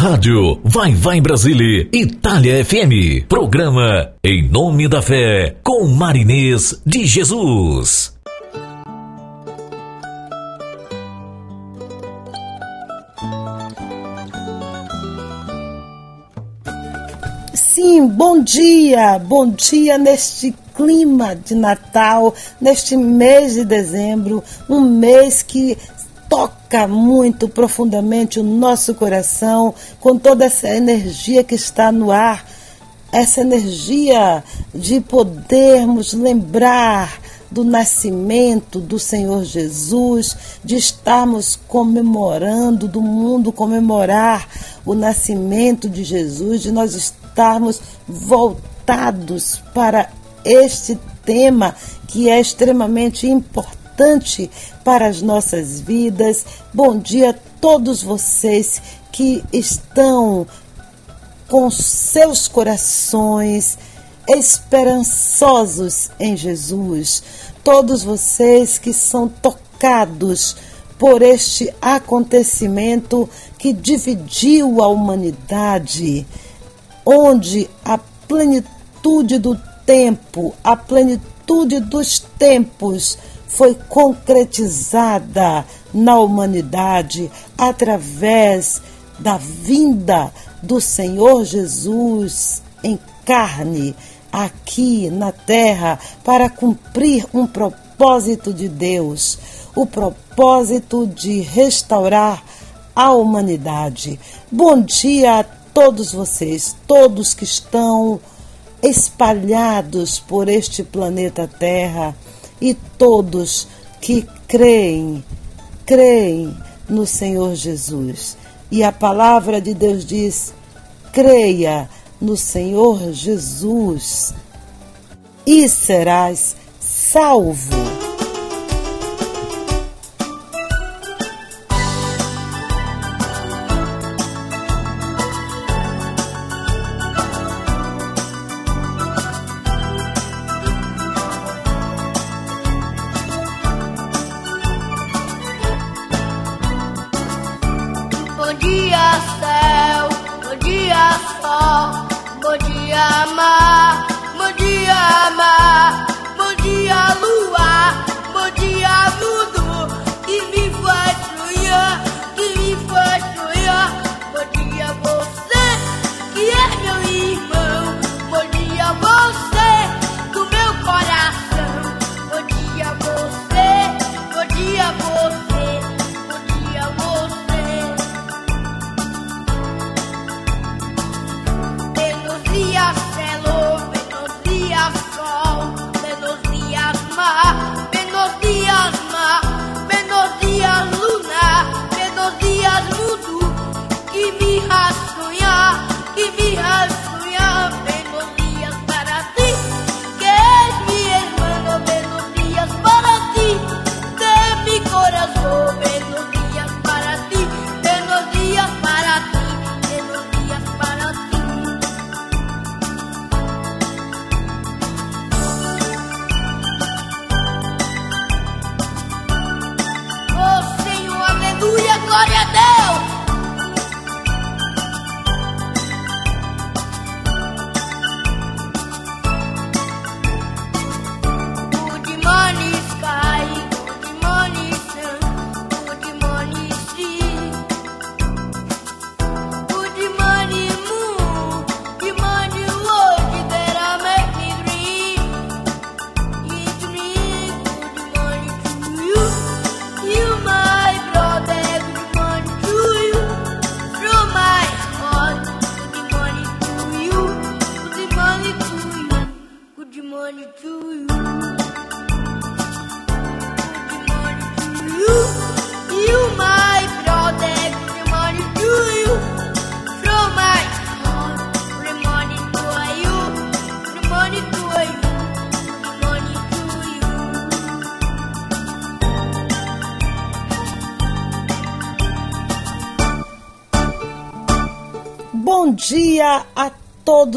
Rádio Vai Vai Brasília, Itália FM. Programa Em Nome da Fé, com Marinês de Jesus. Sim, bom dia, bom dia neste clima de Natal, neste mês de dezembro, um mês que toca muito profundamente o nosso coração com toda essa energia que está no ar, essa energia de podermos lembrar do nascimento do Senhor Jesus, de estarmos comemorando, do mundo comemorar o nascimento de Jesus, de nós estarmos voltados para este tema que é extremamente importante importante para as nossas vidas. Bom dia a todos vocês que estão com seus corações esperançosos em Jesus. Todos vocês que são tocados por este acontecimento que dividiu a humanidade, onde a plenitude do tempo, a plenitude dos tempos foi concretizada na humanidade através da vinda do Senhor Jesus em carne aqui na terra para cumprir um propósito de Deus, o propósito de restaurar a humanidade. Bom dia a todos vocês, todos que estão espalhados por este planeta Terra e todos que creem, creem no Senhor Jesus. E a palavra de Deus diz: creia no Senhor Jesus e serás salvo.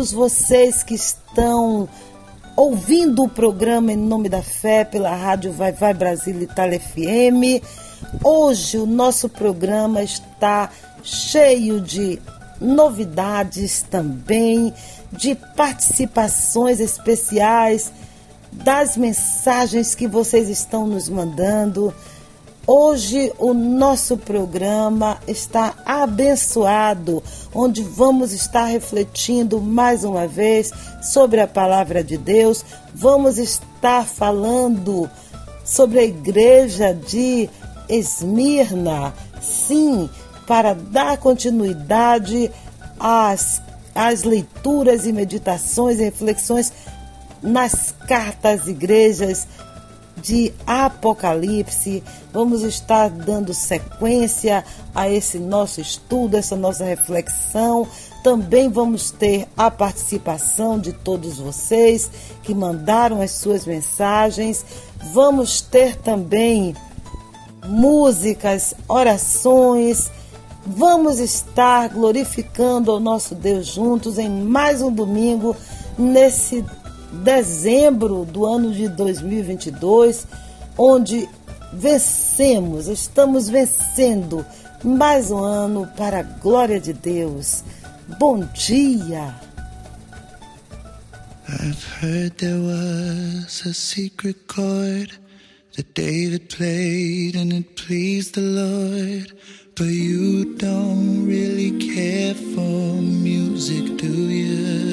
Todos vocês que estão ouvindo o programa Em Nome da Fé pela Rádio Vai Vai Brasil Itália FM. Hoje o nosso programa está cheio de novidades também, de participações especiais, das mensagens que vocês estão nos mandando. Hoje o nosso programa está abençoado, onde vamos estar refletindo mais uma vez sobre a palavra de Deus. Vamos estar falando sobre a igreja de Esmirna. Sim, para dar continuidade às, às leituras e meditações e reflexões nas cartas às igrejas de Apocalipse. Vamos estar dando sequência a esse nosso estudo, essa nossa reflexão. Também vamos ter a participação de todos vocês que mandaram as suas mensagens. Vamos ter também músicas, orações. Vamos estar glorificando ao nosso Deus juntos em mais um domingo nesse dezembro do ano de 2022, onde vencemos, estamos vencendo mais um ano para a glória de Deus. Bom dia! I've heard there was a secret chord that David played and it pleased the Lord. But you don't really care for music, do you?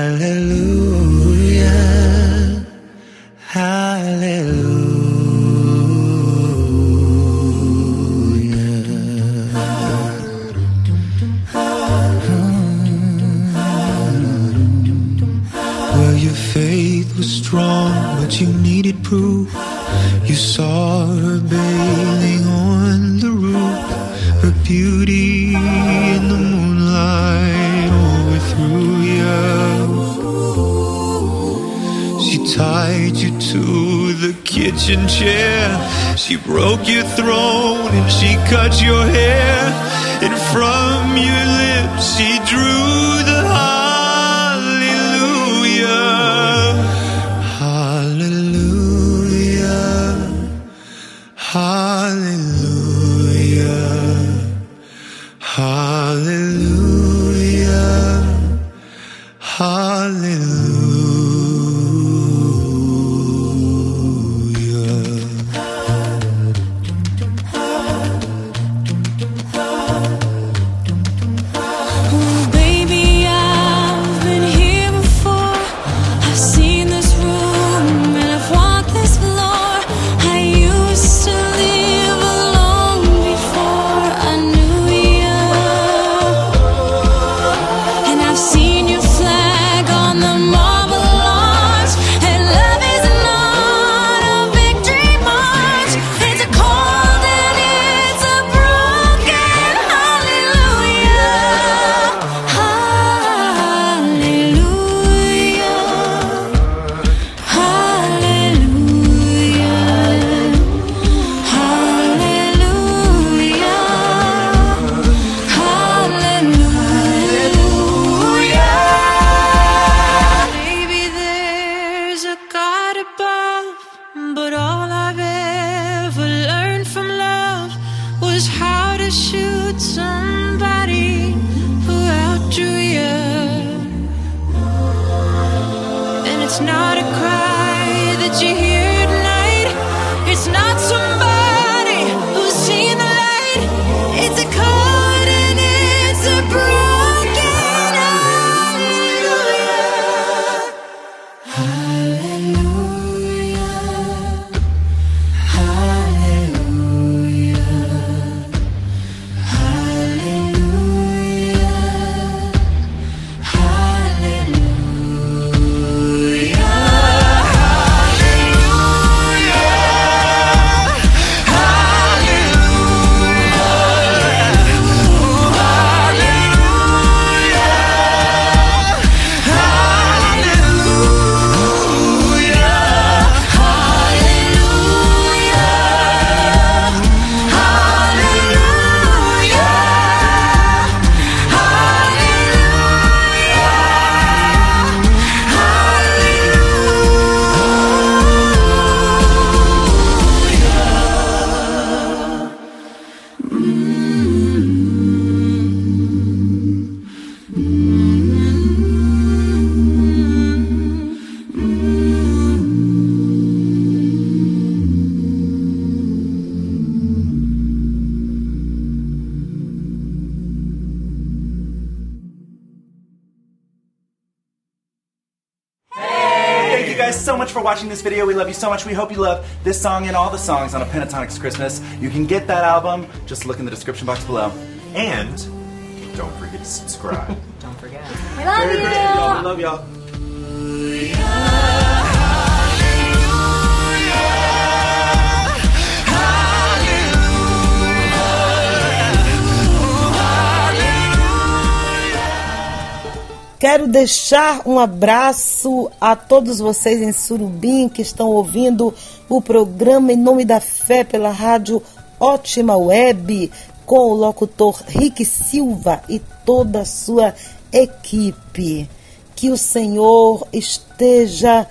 Proof. You saw her bathing on the roof, her beauty in the moonlight overthrew you. She tied you to the kitchen chair. She broke your throne and she cut your hair. And from your lips she drew Hallelujah. This video. We love you so much. We hope you love this song and all the songs on A Pentatonics Christmas. You can get that album. Just look in the description box below. And don't forget to subscribe. Don't forget. We love Merry you. Christmas, y'all. We love y'all. Quero deixar um abraço a todos vocês em Surubim que estão ouvindo o programa Em Nome da Fé pela rádio Ótima Web com o locutor Rick Silva e toda a sua equipe. Que o Senhor esteja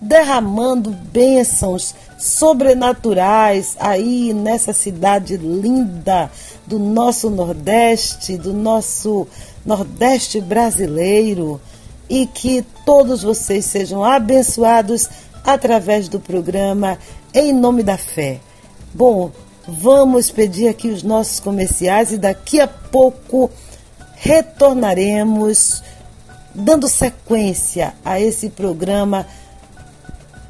derramando bênçãos sobrenaturais aí nessa cidade linda do nosso Nordeste, do nosso Nordeste brasileiro e que todos vocês sejam abençoados através do programa Em Nome da Fé. Bom, vamos pedir aqui os nossos comerciais e daqui a pouco retornaremos dando sequência a esse programa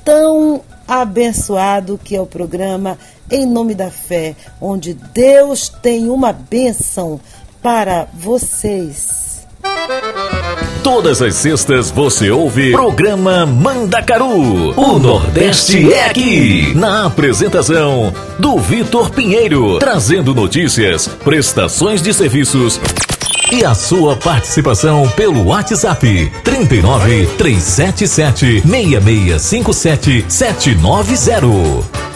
tão abençoado que é o programa Em Nome da Fé, onde Deus tem uma bênção para vocês. Todas as sextas você ouve programa Mandacaru. O Nordeste é aqui. Na apresentação do Vitor Pinheiro, trazendo notícias, prestações de serviços e a sua participação pelo WhatsApp 39 377 6657 790.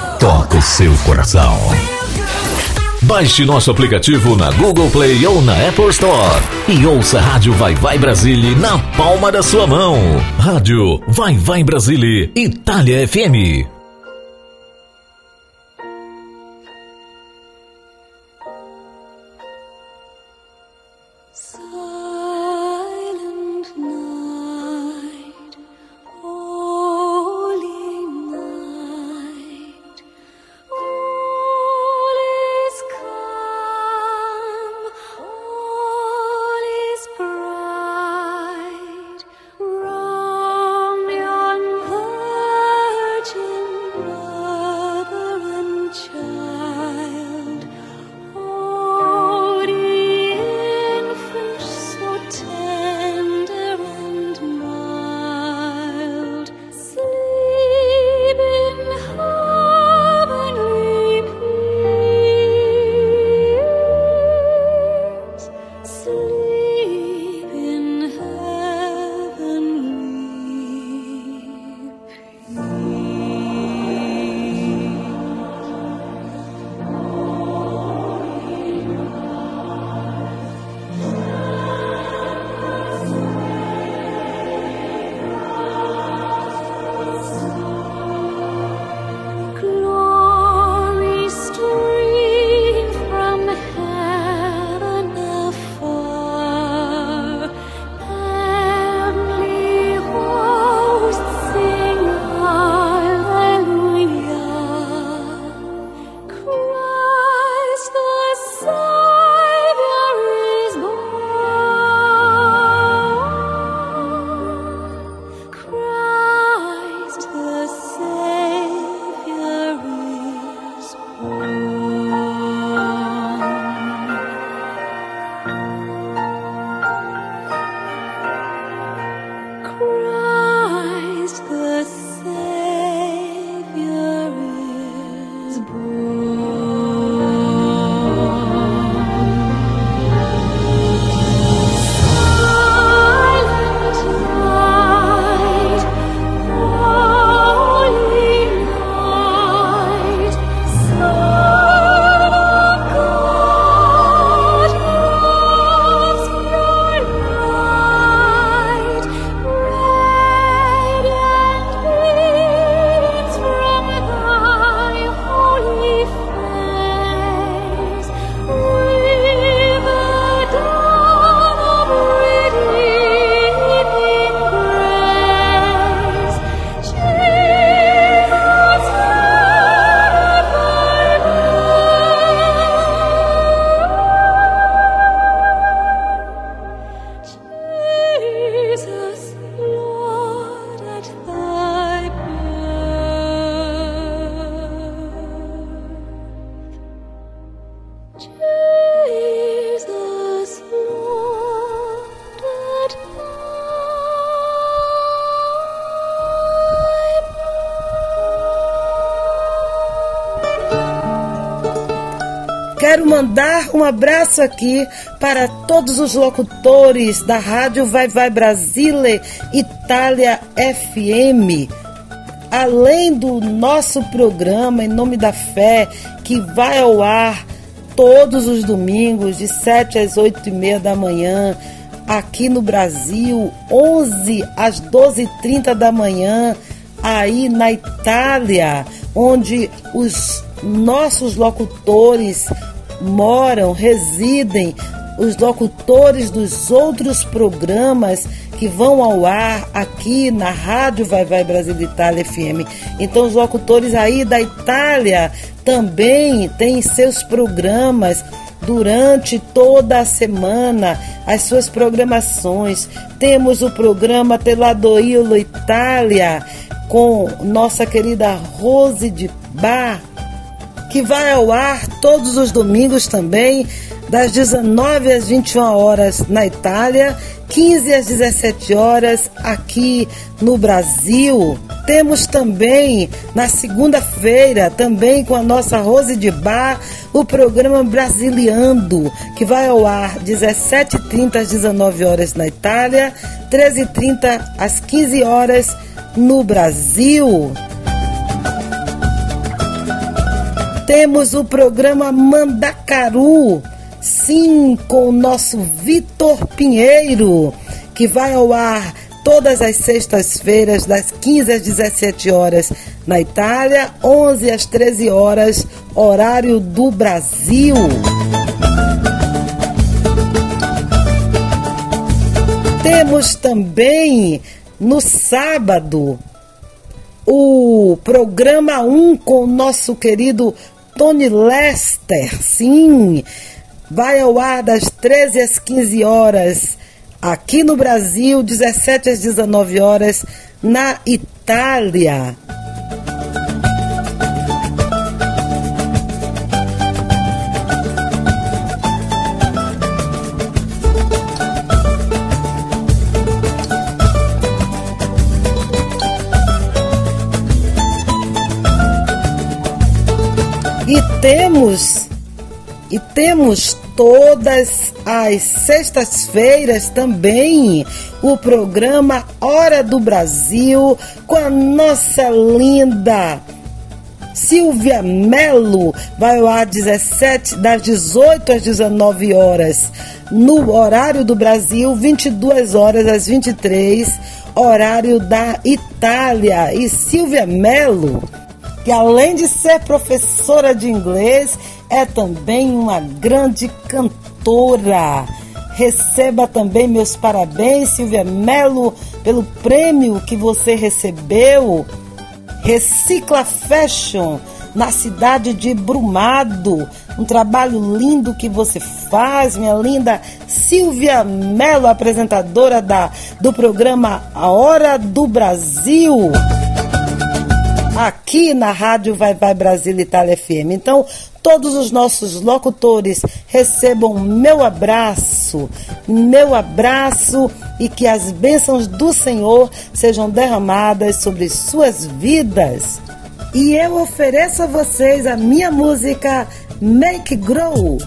toca o seu coração. Baixe nosso aplicativo na Google Play ou na Apple Store e ouça a Rádio Vai Vai Brasília na palma da sua mão. Rádio Vai Vai Brasília, Itália FM. Mandar um abraço aqui para todos os locutores da Rádio Vai Vai Brasile Itália FM. Além do nosso programa Em Nome da Fé, que vai ao ar todos os domingos, de 7 às 8 e meia da manhã, aqui no Brasil, 11 às 12h30 da manhã, aí na Itália, onde os nossos locutores moram, residem, os locutores dos outros programas que vão ao ar aqui na Rádio Vai Vai Brasil Itália FM. Então os locutores aí da Itália também têm seus programas durante toda a semana, as suas programações. Temos o programa Teladoilo Itália com nossa querida Rose de Bar, que vai ao ar todos os domingos também, das 19 às 21 horas na Itália, 15 às 17 horas aqui no Brasil. Temos também na segunda-feira, também com a nossa Rose de Bar, o programa Brasiliando, que vai ao ar 17h30 às 19 horas na Itália, 13h30 às 15 horas no Brasil. Temos o programa Mandacaru, sim, com o nosso Vitor Pinheiro, que vai ao ar todas as sextas-feiras, das 15 às 17 horas na Itália, 11 às 13 horas, horário do Brasil. Temos também no sábado o programa 1 com o nosso querido Tony Lester. Sim, vai ao ar das 13 às 15 horas aqui no Brasil, 17 às 19 horas na Itália. Temos e temos todas as sextas-feiras também o programa Hora do Brasil com a nossa linda Silvia Melo vai ao ar 17 das 18 às 19 horas no horário do Brasil, 22 horas às 23 horário da Itália. E Silvia Melo, que além de ser professora de inglês, é também uma grande cantora. Receba também meus parabéns, Silvia Melo, pelo prêmio que você recebeu. Recicla Fashion, na cidade de Brumado. Um trabalho lindo que você faz, minha linda Silvia Melo, apresentadora da, do programa A Hora do Brasil aqui na Rádio Vai Vai Brasil Itália FM. Então, todos os nossos locutores recebam meu abraço, meu abraço e que as bênçãos do Senhor sejam derramadas sobre suas vidas. E eu ofereço a vocês a minha música Make Grow.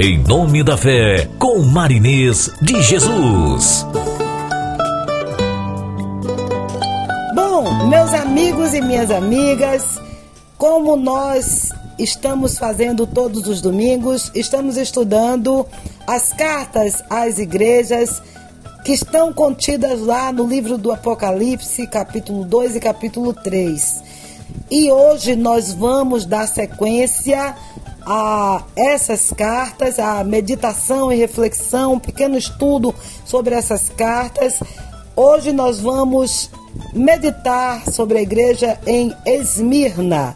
Em Nome da Fé, com Marinês de Jesus. Bom, meus amigos e minhas amigas, como nós estamos fazendo todos os domingos, estamos estudando as cartas às igrejas que estão contidas lá no livro do Apocalipse, capítulo 2 e capítulo 3. E hoje nós vamos dar sequência a essas cartas, a meditação e reflexão, um pequeno estudo sobre essas cartas. Hoje nós vamos meditar sobre a igreja em Esmirna.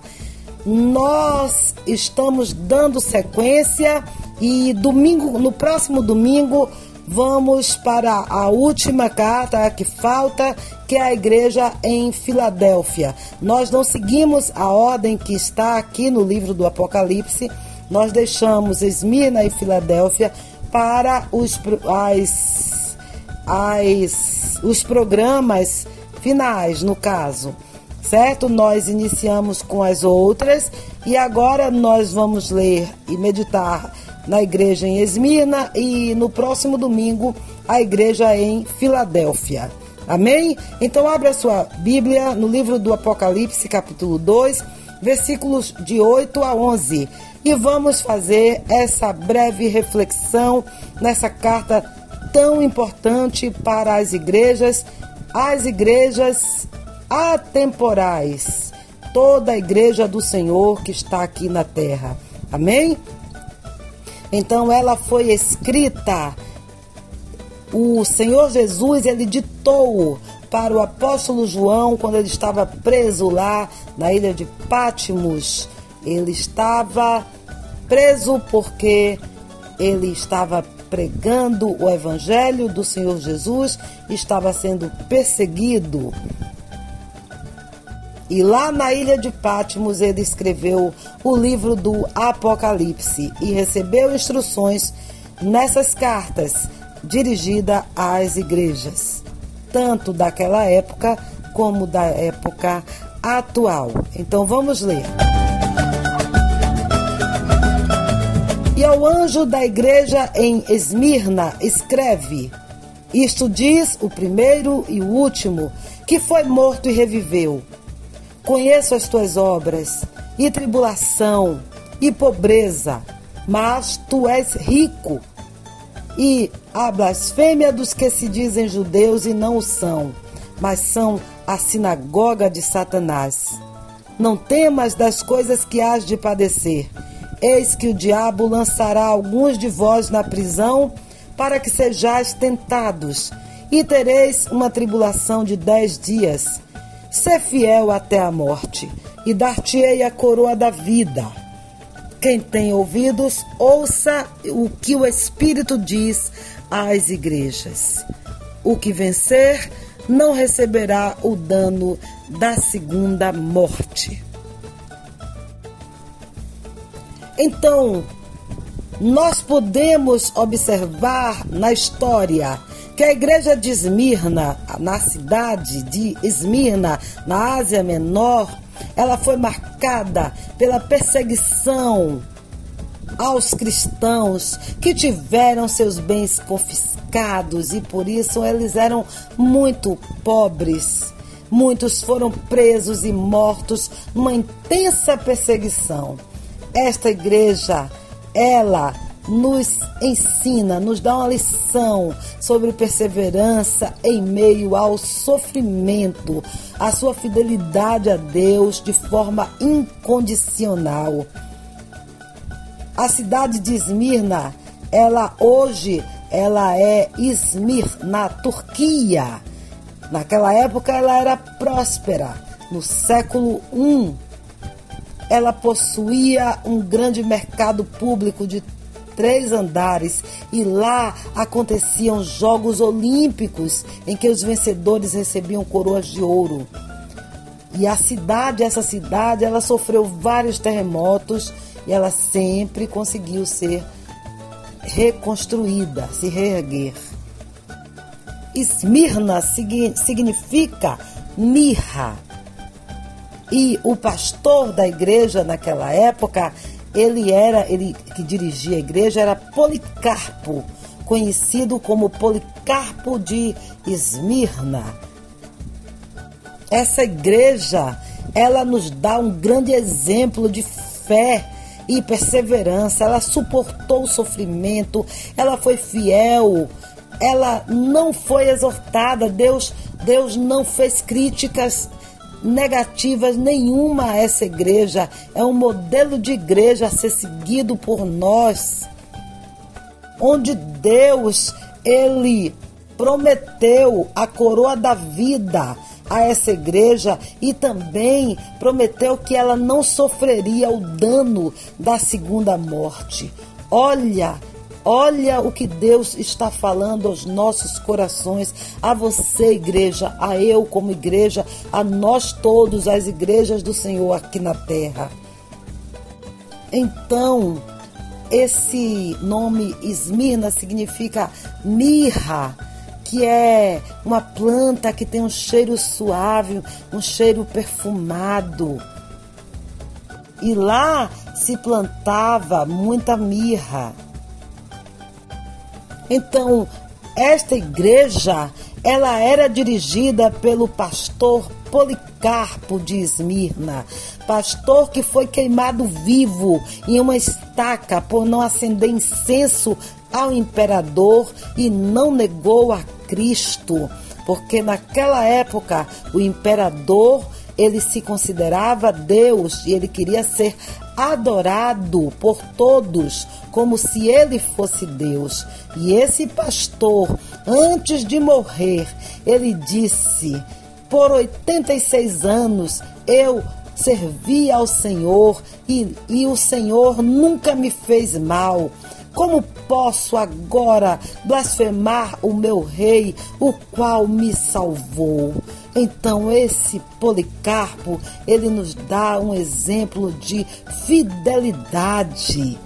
Nós estamos dando sequência e domingo, no próximo domingo, vamos para a última carta que falta, que é a igreja em Filadélfia. Nós não seguimos a ordem que está aqui no livro do Apocalipse. Nós deixamos Esmirna e Filadélfia para os, as, as, os programas finais, no caso. Certo? Nós iniciamos com as outras e agora nós vamos ler e meditar na igreja em Esmirna e no próximo domingo a igreja em Filadélfia. Amém? Então abra a sua Bíblia no livro do Apocalipse, capítulo 2, versículos de 8 a 11. E vamos fazer essa breve reflexão nessa carta tão importante para as igrejas, as igrejas atemporais, toda a igreja do Senhor que está aqui na terra. Amém? Então ela foi escrita o Senhor Jesus ele ditou para o apóstolo João quando ele estava preso lá na ilha de Pátimos. Ele estava preso porque ele estava pregando o evangelho do Senhor Jesus, estava sendo perseguido. E lá na ilha de Patmos ele escreveu o livro do Apocalipse e recebeu instruções nessas cartas dirigida às igrejas, tanto daquela época como da época atual. Então vamos ler. E ao anjo da igreja em Esmirna escreve: Isto diz o primeiro e o último, que foi morto e reviveu. Conheço as tuas obras, e tribulação, e pobreza, mas tu és rico. E a blasfêmia dos que se dizem judeus e não o são, mas são a sinagoga de Satanás. Não temas das coisas que hás de padecer. Eis que o diabo lançará alguns de vós na prisão, para que sejais tentados, e tereis uma tribulação de dez dias. Sê fiel até a morte, e dar-te-ei a coroa da vida. Quem tem ouvidos, ouça o que o Espírito diz às igrejas. O que vencer não receberá o dano da segunda morte. Então, nós podemos observar na história que a igreja de Esmirna, na cidade de Esmirna, na Ásia Menor, ela foi marcada pela perseguição aos cristãos que tiveram seus bens confiscados e por isso eles eram muito pobres. Muitos foram presos e mortos numa intensa perseguição. Esta igreja, ela nos ensina, nos dá uma lição sobre perseverança em meio ao sofrimento, a sua fidelidade a Deus de forma incondicional. A cidade de Esmirna, ela hoje, ela é Izmir, na Turquia. Naquela época ela era próspera. No século I, ela possuía um grande mercado público de três andares e lá aconteciam Jogos Olímpicos em que os vencedores recebiam coroas de ouro. E a cidade, essa cidade, ela sofreu vários terremotos e ela sempre conseguiu ser reconstruída, se reerguer. Esmirna signi- significa mirra. E o pastor da igreja naquela época, ele era, ele que dirigia a igreja era Policarpo, conhecido como Policarpo de Esmirna. Essa igreja, ela nos dá um grande exemplo de fé e perseverança. Ela suportou o sofrimento, ela foi fiel, ela não foi exortada. Deus, Deus não fez críticas negativas nenhuma a essa igreja. É um modelo de igreja a ser seguido por nós onde Deus ele prometeu a coroa da vida a essa igreja e também prometeu que ela não sofreria o dano da segunda morte. Olha, olha o que Deus está falando aos nossos corações, a você, igreja, a eu como igreja, a nós todos, as igrejas do Senhor aqui na terra. Então, esse nome Esmirna significa mirra, que é uma planta que tem um cheiro suave, um cheiro perfumado. E lá se plantava muita mirra. Então, esta igreja, ela era dirigida pelo pastor Policarpo de Esmirna, pastor que foi queimado vivo em uma estaca por não acender incenso ao imperador e não negou a Cristo, porque naquela época o imperador ele se considerava Deus e ele queria ser adorado por todos como se ele fosse Deus. E esse pastor, antes de morrer, ele disse: Por 86 anos eu servi ao Senhor e, e o Senhor nunca me fez mal. Como posso agora blasfemar o meu rei, o qual me salvou? Então esse Policarpo, ele nos dá um exemplo de fidelidade.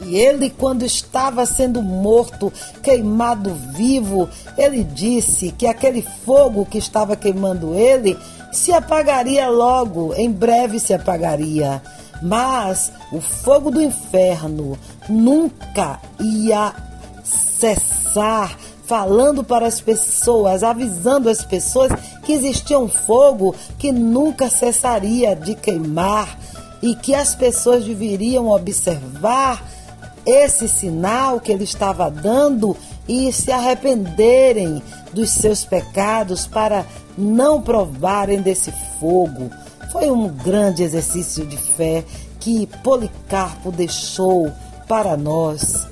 E ele, quando estava sendo morto, queimado vivo, ele disse que aquele fogo que estava queimando ele se apagaria logo, em breve se apagaria. Mas o fogo do inferno nunca ia cessar, falando para as pessoas, avisando as pessoas que existia um fogo que nunca cessaria de queimar e que as pessoas deveriam observar esse sinal que ele estava dando e se arrependerem dos seus pecados para não provarem desse fogo. Foi um grande exercício de fé que Policarpo deixou para nós.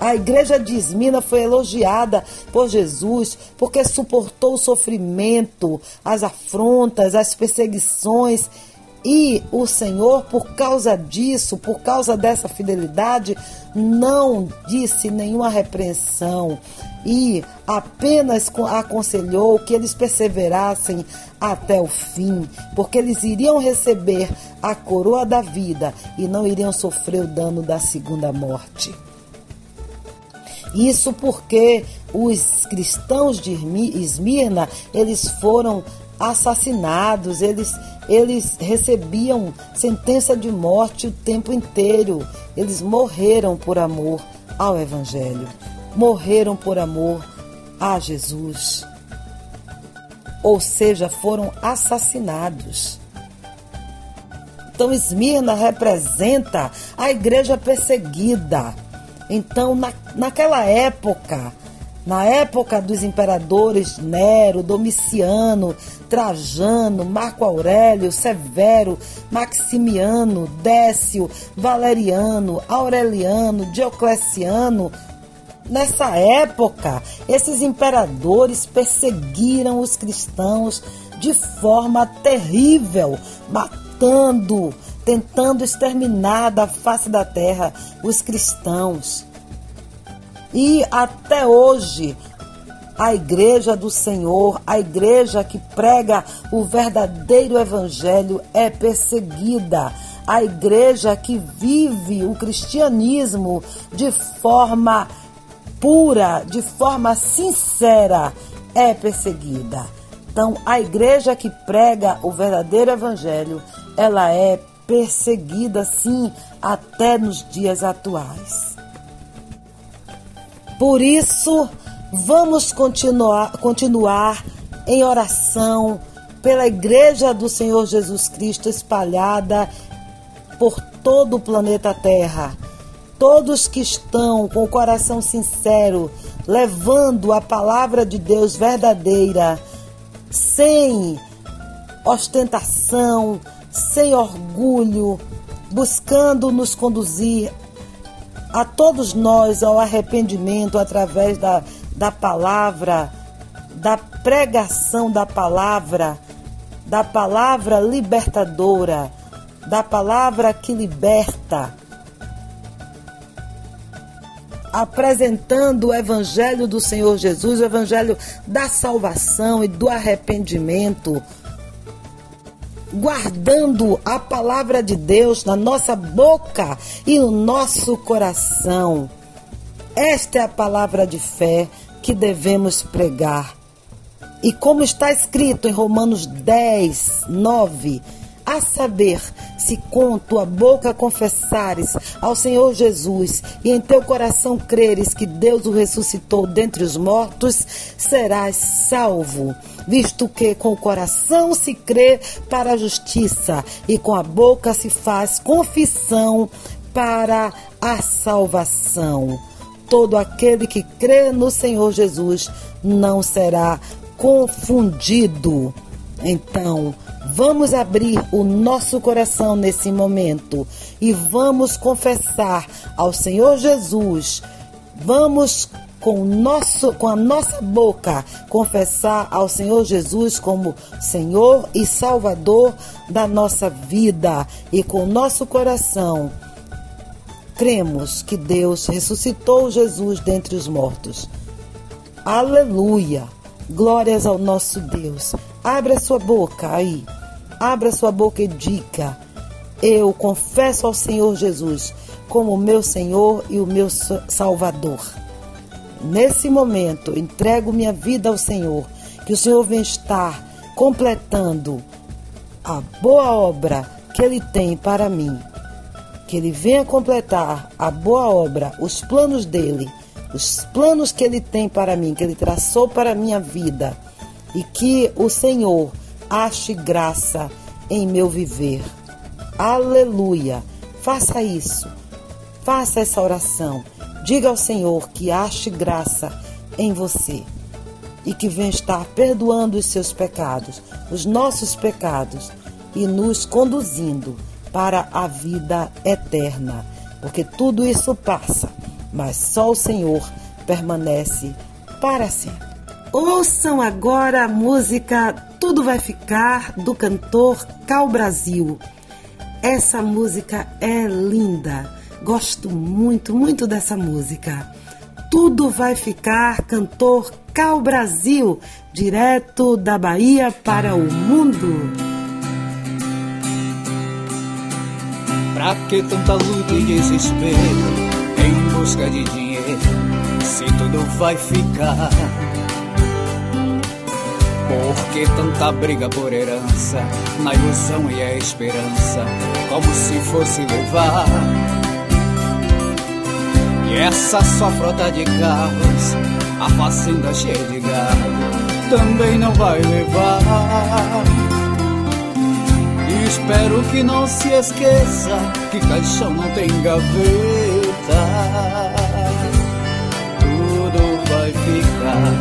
A igreja de Esmina foi elogiada por Jesus porque suportou o sofrimento, as afrontas, as perseguições e o Senhor, por causa disso, por causa dessa fidelidade, não disse nenhuma repreensão e apenas aconselhou que eles perseverassem até o fim, porque eles iriam receber a coroa da vida e não iriam sofrer o dano da segunda morte. Isso porque os cristãos de Esmirna, eles foram assassinados, eles, eles recebiam sentença de morte o tempo inteiro. Eles morreram por amor ao Evangelho, morreram por amor a Jesus. Ou seja, foram assassinados. Então, Esmirna representa a igreja perseguida. Então, na, naquela época, na época dos imperadores Nero, Domiciano, Trajano, Marco Aurélio, Severo, Maximiano, Décio, Valeriano, Aureliano, Diocleciano, Nessa época, esses imperadores perseguiram os cristãos de forma terrível, matando, tentando exterminar da face da terra os cristãos. E até hoje, a igreja do Senhor, a igreja que prega o verdadeiro evangelho, é perseguida. A igreja que vive o cristianismo de forma pura, de forma sincera, é perseguida. Então, a igreja que prega o verdadeiro evangelho, ela é perseguida sim até nos dias atuais. Por isso, vamos continuar, continuar em oração pela igreja do Senhor Jesus Cristo espalhada por todo o planeta Terra. Todos que estão com o coração sincero, levando a palavra de Deus verdadeira, sem ostentação, sem orgulho, buscando nos conduzir a todos nós ao arrependimento através da, da palavra, da pregação da palavra, da palavra libertadora, da palavra que liberta, apresentando o evangelho do Senhor Jesus, o evangelho da salvação e do arrependimento guardando a palavra de Deus na nossa boca e no nosso coração. Esta é a palavra de fé que devemos pregar. E como está escrito em Romanos 10, 9, a saber, se com tua boca confessares ao Senhor Jesus e em teu coração creres que Deus o ressuscitou dentre os mortos, serás salvo. Visto que com o coração se crê para a justiça e com a boca se faz confissão para a salvação. Todo aquele que crê no Senhor Jesus não será confundido. Então, Vamos abrir o nosso coração nesse momento e vamos confessar ao Senhor Jesus. Vamos com, nosso, com a nossa boca confessar ao Senhor Jesus como Senhor e Salvador da nossa vida e com o nosso coração cremos que Deus ressuscitou Jesus dentre os mortos. Aleluia! Glórias ao nosso Deus. Abra sua boca aí. Abra sua boca e diga: Eu confesso ao Senhor Jesus como meu Senhor e o meu Salvador. Nesse momento, entrego minha vida ao Senhor, que o Senhor vem estar completando a boa obra que Ele tem para mim. Que Ele venha completar a boa obra, os planos dele, os planos que Ele tem para mim, que Ele traçou para a minha vida. E que o Senhor ache graça em meu viver. Aleluia! Faça isso. Faça essa oração. Diga ao Senhor que ache graça em você e que venha estar perdoando os seus pecados, os nossos pecados e nos conduzindo para a vida eterna. Porque tudo isso passa, mas só o Senhor permanece para sempre. Ouçam agora a música Tudo Vai Ficar do cantor Cal Brasil. Essa música é linda. Gosto muito, muito dessa música. Tudo vai ficar, cantor Cal Brasil, direto da Bahia para o mundo. Pra que tanta luta e desespero busca de dinheiro, se tudo vai ficar? Por que tanta briga por herança, na ilusão e a esperança, como se fosse levar? E essa só frota de carros, a fazenda cheia de gado, também não vai levar. Espero que não se esqueça que caixão não tem gaveta. Tudo vai ficar.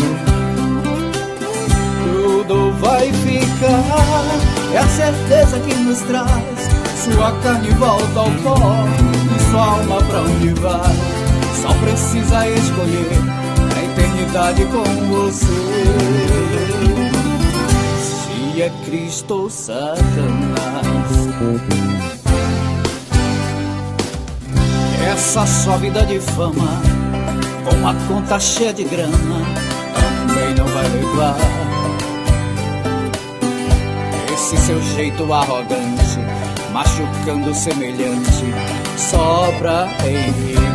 Tudo vai ficar. É a certeza que nos traz. Sua carne volta ao pó. E sua alma pra onde vai. Só precisa escolher a eternidade com você. Se é Cristo ou Satanás. Essa sua vida de fama, com a conta cheia de grana, também não vai levar. Esse seu jeito arrogante, machucando semelhante, só pra enricar.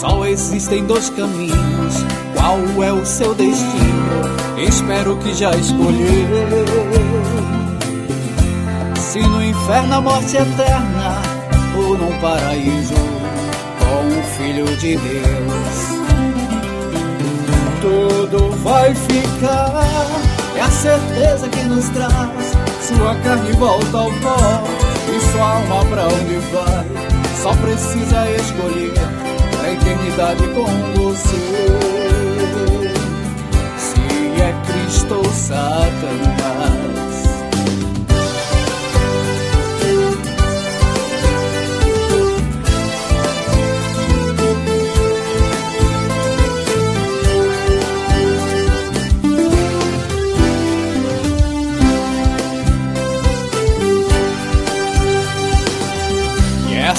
Só existem dois caminhos, qual é o seu destino? Espero que já escolheu. Se no inferno a morte eterna ou num paraíso com o Filho de Deus. Tudo vai ficar, é a certeza que nos traz. Sua carne volta ao pó e sua alma pra onde vai. Só precisa escolher a eternidade com você. Se é Cristo ou Satanás.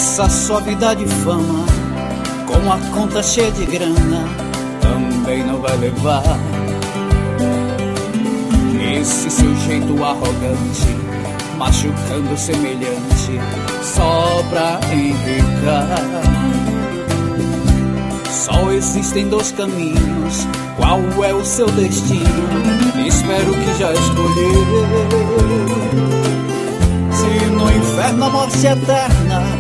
Essa sua vida de fama, com a conta cheia de grana, também não vai levar. Esse seu jeito arrogante, machucando semelhante, só pra enricar. Só existem dois caminhos, qual é o seu destino? Espero que já escolheu. Se no inferno a morte eterna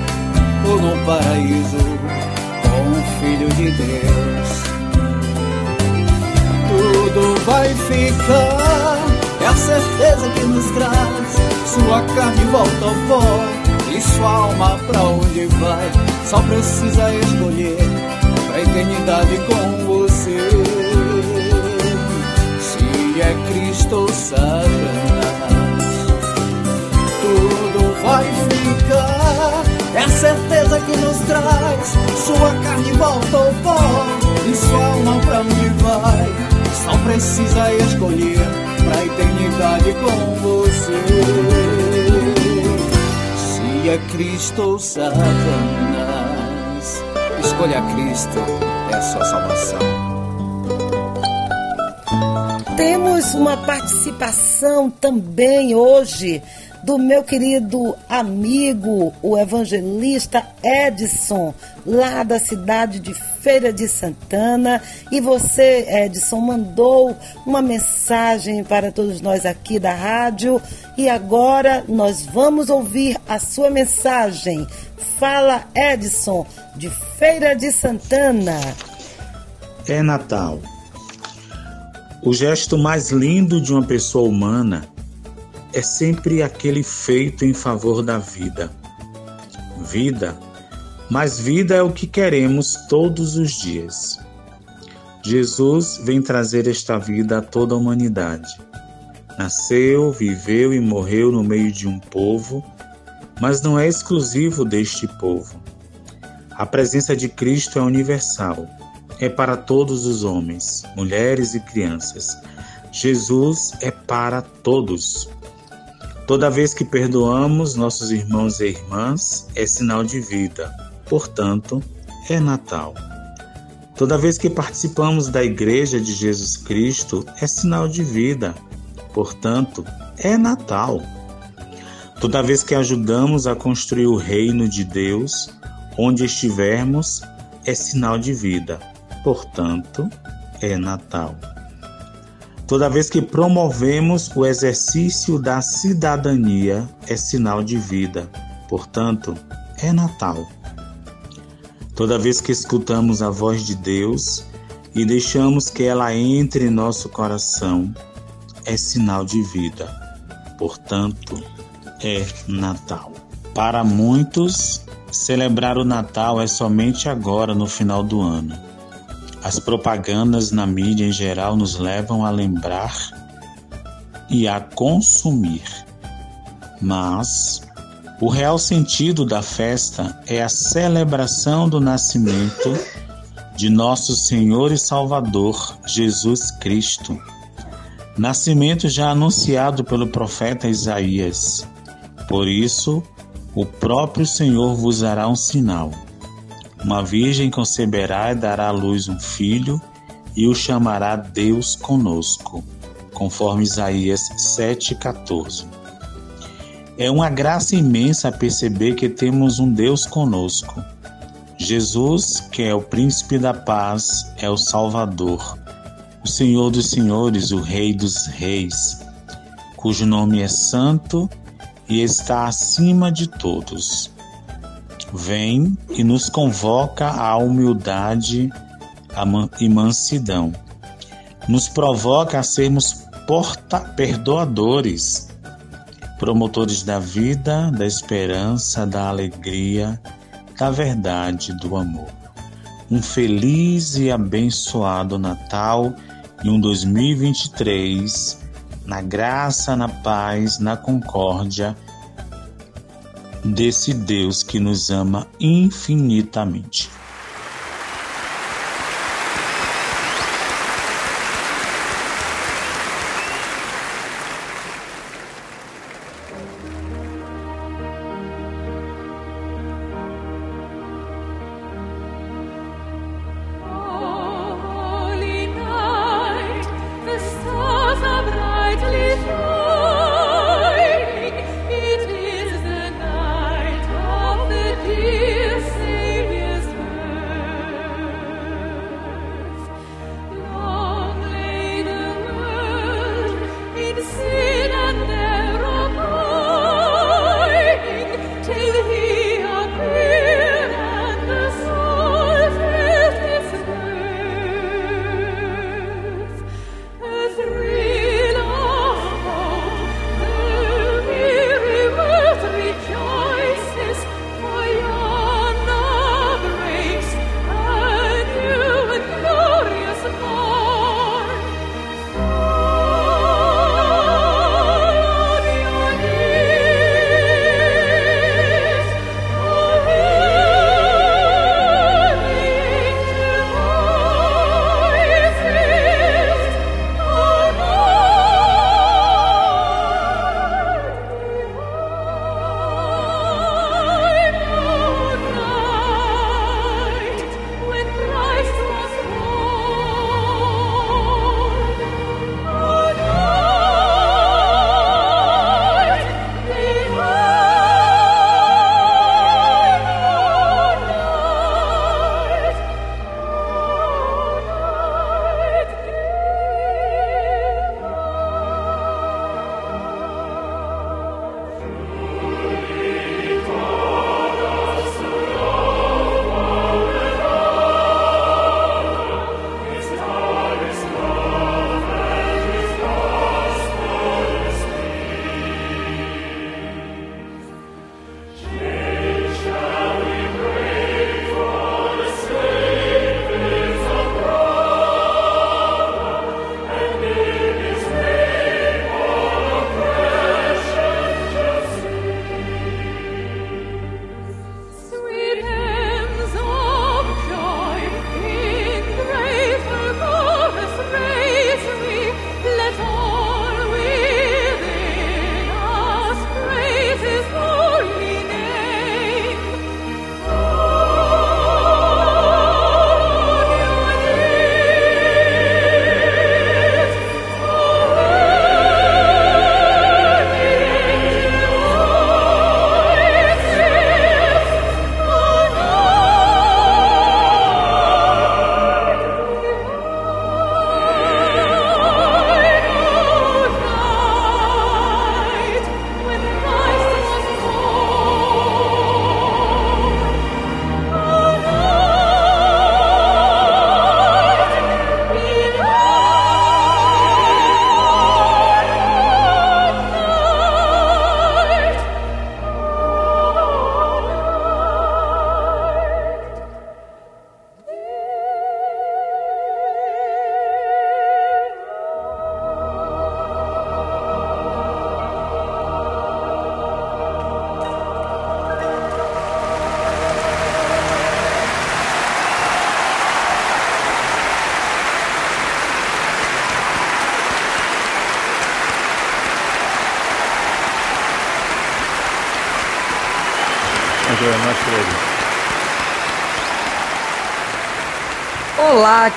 ou no paraíso com o Filho de Deus. Tudo vai ficar, é a certeza que nos traz. Sua carne volta ao pó e sua alma pra onde vai. Só precisa escolher pra eternidade com você. Se é Cristo ou Satanás tudo vai ficar. Certeza que nos traz. Sua carne volta ao pó e sua alma pra onde vai. Só precisa escolher pra eternidade com você. Se é Cristo ou Satanás, escolha Cristo, é a sua salvação. Temos uma participação também hoje do meu querido amigo, o evangelista Edson, lá da cidade de Feira de Santana. E você, Edson, mandou uma mensagem para todos nós aqui da rádio. E agora nós vamos ouvir a sua mensagem. Fala, Edson, de Feira de Santana. É Natal. O gesto mais lindo de uma pessoa humana é sempre aquele feito em favor da vida. Vida, mas vida é o que queremos todos os dias. Jesus vem trazer esta vida a toda a humanidade. Nasceu, viveu e morreu no meio de um povo, mas não é exclusivo deste povo. A presença de Cristo é universal é para todos os homens, mulheres e crianças. Jesus é para todos. Toda vez que perdoamos nossos irmãos e irmãs, é sinal de vida. Portanto, é Natal. Toda vez que participamos da Igreja de Jesus Cristo, é sinal de vida. Portanto, é Natal. Toda vez que ajudamos a construir o reino de Deus, onde estivermos, é sinal de vida portanto, é Natal. Toda vez que promovemos o exercício da cidadania, é sinal de vida, portanto, é Natal. Toda vez que escutamos a voz de Deus e deixamos que ela entre em nosso coração, é sinal de vida, portanto, é Natal. Para muitos, Celebrar o Natal é somente agora, no final do ano. As propagandas na mídia em geral nos levam a lembrar e a consumir. Mas o real sentido da festa é a celebração do nascimento de nosso Senhor e Salvador Jesus Cristo. Nascimento já anunciado pelo profeta Isaías. Por isso, o próprio Senhor vos dará um sinal. Uma virgem conceberá e dará à luz um filho, e o chamará Deus conosco, conforme Isaías 7,14. É uma graça imensa perceber que temos um Deus conosco. Jesus, que é o príncipe da paz, é o Salvador, o Senhor dos senhores, o Rei dos reis, cujo nome é santo e está acima de todos. Vem e nos convoca à humildade e mansidão. Nos provoca a sermos porta perdoadores, promotores da vida, da esperança, da alegria, da verdade, do amor. Um feliz e abençoado Natal e um 2023 na graça, na paz, na concórdia desse Deus que nos ama infinitamente.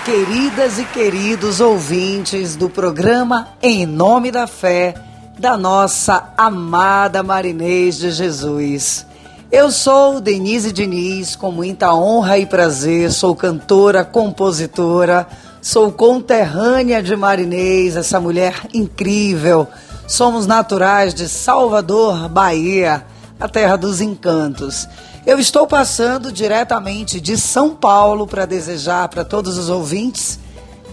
Queridas e queridos ouvintes do programa Em Nome da Fé, da nossa amada Marinês de Jesus. Eu sou Denise Diniz, com muita honra e prazer, sou cantora, compositora, sou conterrânea de Marinês, essa mulher incrível. Somos naturais de Salvador, Bahia, a terra dos encantos. Eu estou passando diretamente de São Paulo para desejar para todos os ouvintes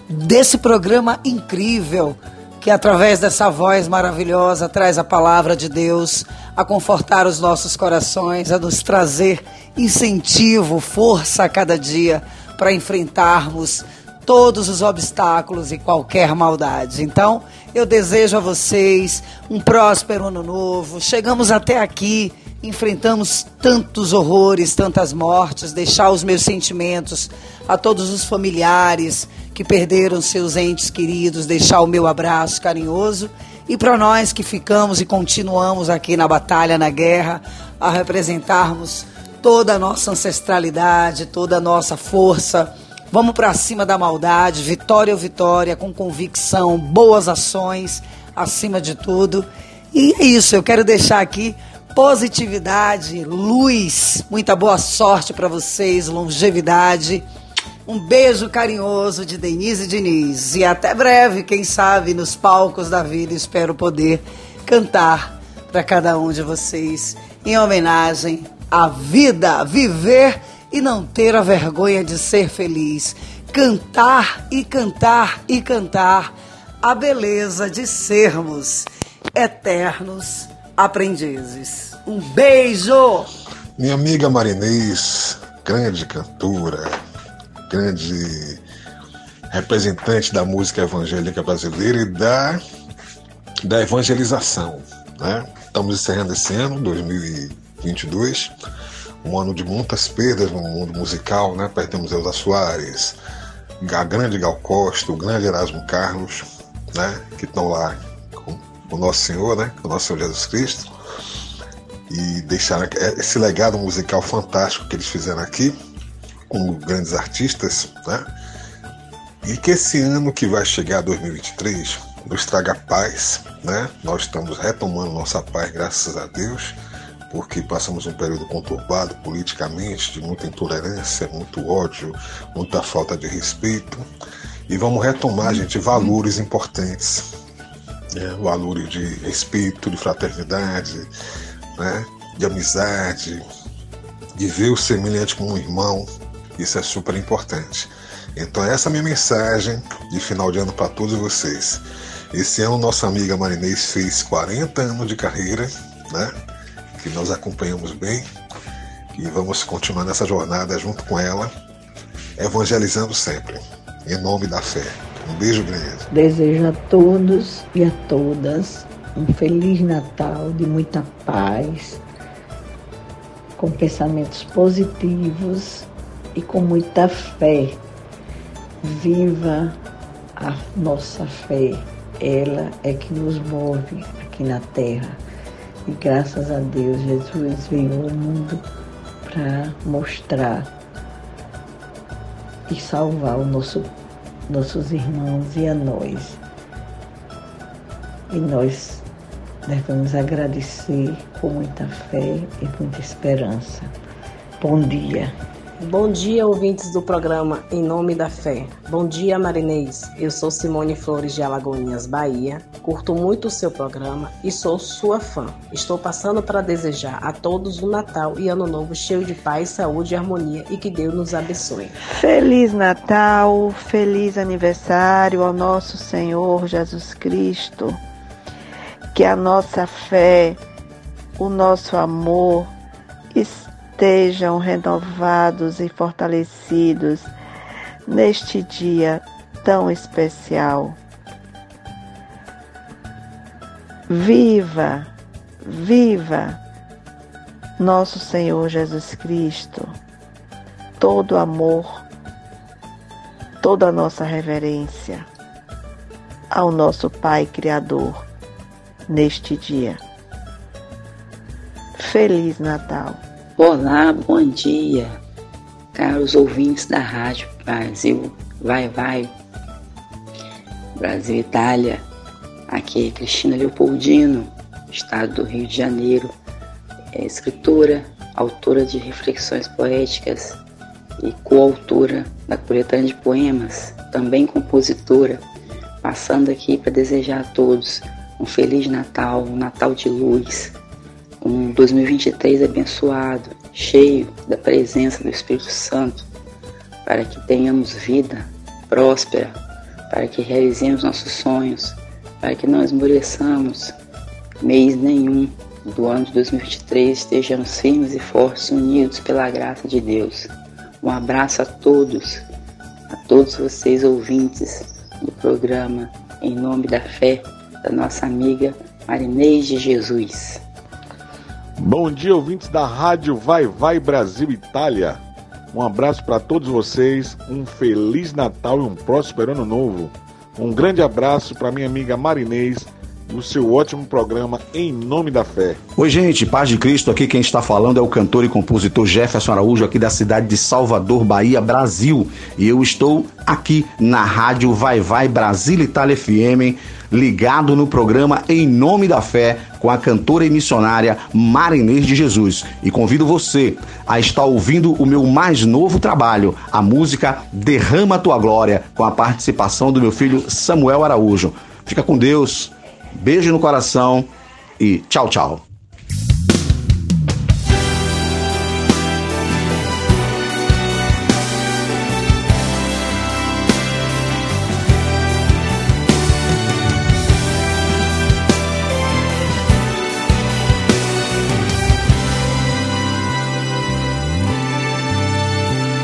desse programa incrível que através dessa voz maravilhosa traz a palavra de Deus a confortar os nossos corações, a nos trazer incentivo, força a cada dia para enfrentarmos todos os obstáculos e qualquer maldade. Então, eu desejo a vocês um próspero ano novo. Chegamos até aqui enfrentamos tantos horrores, tantas mortes, deixar os meus sentimentos a todos os familiares que perderam seus entes queridos, deixar o meu abraço carinhoso e para nós que ficamos e continuamos aqui na batalha, na guerra, a representarmos toda a nossa ancestralidade, toda a nossa força. Vamos para cima da maldade, vitória ou vitória, com convicção, boas ações, acima de tudo. E é isso, eu quero deixar aqui positividade, luz, muita boa sorte para vocês, longevidade. Um beijo carinhoso de Denise Diniz. E até breve, quem sabe, nos palcos da vida, espero poder cantar para cada um de vocês em homenagem à vida, viver e não ter a vergonha de ser feliz. Cantar e cantar e cantar a beleza de sermos eternos aprendizes. Um beijo! Minha amiga Marinês, grande cantora, grande representante da música evangélica brasileira e da, da evangelização. Né? Estamos encerrando esse ano, 2022, um ano de muitas perdas no mundo musical. Né? Perdemos Elza Soares, a grande Gal Costa, o grande Erasmo Carlos, né? que estão lá o nosso Senhor, né? O nosso Senhor Jesus Cristo. E deixaram esse legado musical fantástico que eles fizeram aqui, com grandes artistas, né? E que esse ano que vai chegar, 2023, nos traga paz, né? Nós estamos retomando nossa paz, graças a Deus, porque passamos um período conturbado politicamente, de muita intolerância, muito ódio, muita falta de respeito. E vamos retomar, gente, valores importantes, né, valores de respeito, de fraternidade, né, de amizade, de ver o semelhante como um irmão. Isso é super importante. Então essa é a minha mensagem de final de ano para todos vocês. Esse ano nossa amiga Marinês fez 40 anos de carreira, né? Que nós acompanhamos bem e vamos continuar nessa jornada junto com ela, evangelizando sempre, em nome da fé. Um beijo grande. Desejo a todos e a todas um feliz Natal de muita paz, com pensamentos positivos e com muita fé. Viva a nossa fé, ela é que nos move aqui na terra. E graças a Deus, Jesus veio ao mundo para mostrar e salvar o nosso nossos irmãos e a nós. E nós devemos agradecer com muita fé e muita esperança. Bom dia. Bom dia, ouvintes do programa Em Nome da Fé. Bom dia, Marinês. Eu sou Simone Flores de Alagoinhas, Bahia. Curto muito o seu programa e sou sua fã. Estou passando para desejar a todos um Natal e Ano Novo cheio de paz, saúde e harmonia e que Deus nos abençoe. Feliz Natal, feliz aniversário ao nosso Senhor Jesus Cristo. Que a nossa fé, o nosso amor estejam renovados e fortalecidos neste dia tão especial. Viva, viva nosso Senhor Jesus Cristo, todo amor, toda a nossa reverência ao nosso Pai Criador neste dia. Feliz Natal. Olá, bom dia, caros ouvintes da Rádio Brasil Vai Vai, Brasil Itália. Aqui é Cristina Leopoldino, estado do Rio de Janeiro, é escritora, autora de reflexões poéticas e coautora da coletânea de poemas, também compositora, passando aqui para desejar a todos um feliz Natal, um Natal de luz, um 2023 abençoado, cheio da presença do Espírito Santo, para que tenhamos vida próspera, para que realizemos nossos sonhos, para que não esmoreçamos mês nenhum do ano de 2023, estejamos firmes e fortes, unidos pela graça de Deus. Um abraço a todos, a todos vocês ouvintes do programa Em Nome da Fé, da nossa amiga Marinês de Jesus. Bom dia, ouvintes da Rádio Vai Vai Brasil Itália. Um abraço para todos vocês, um feliz Natal e um próspero ano novo. Um grande abraço para minha amiga Marinês e o seu ótimo programa Em Nome da Fé. Oi, gente, paz de Cristo. Aqui quem está falando é o cantor e compositor Jefferson Araújo, aqui da cidade de Salvador, Bahia, Brasil. E eu estou aqui na rádio Vai Vai Brasil Itália FM, ligado no programa Em Nome da Fé, com a cantora e missionária Marinês de Jesus. E convido você a estar ouvindo o meu mais novo trabalho, a música Derrama Tua Glória, com a participação do meu filho Samuel Araújo. Fica com Deus. Beijo no coração e tchau, tchau.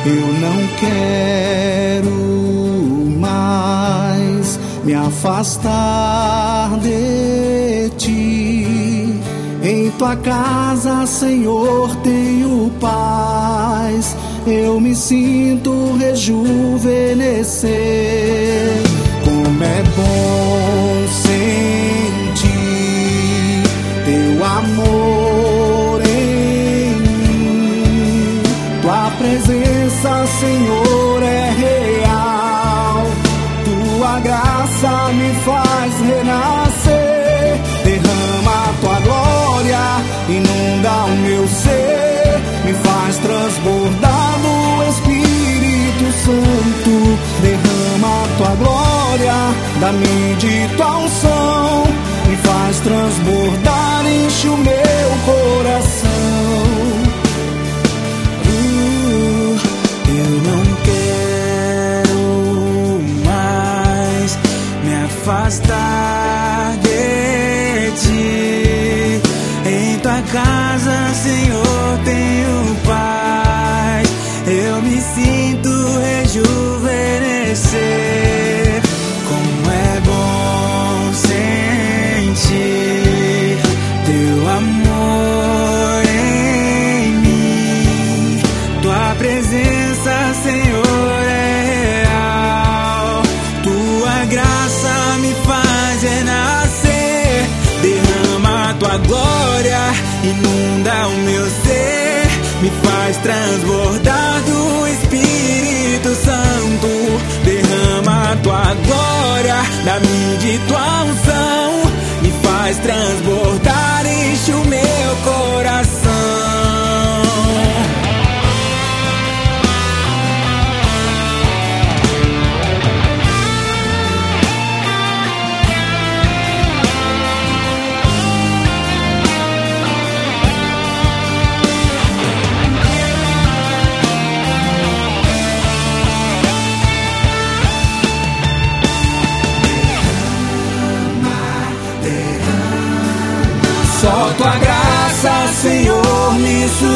Eu não quero mais me afastar de ti. Em tua casa, Senhor, tenho paz. Eu me sinto rejuvenescer. Como é bom sentir teu amor presença, Senhor, é real. Tua graça me faz renascer. Derrama tua glória, inunda o meu ser. Me faz transbordar do Espírito Santo. Derrama tua glória, dá-me de tua unção. Me faz transbordar, enche o meu coração. Afastar de ti. Em tua casa, Senhor, tenho paz. Eu me sinto rejuvenescer.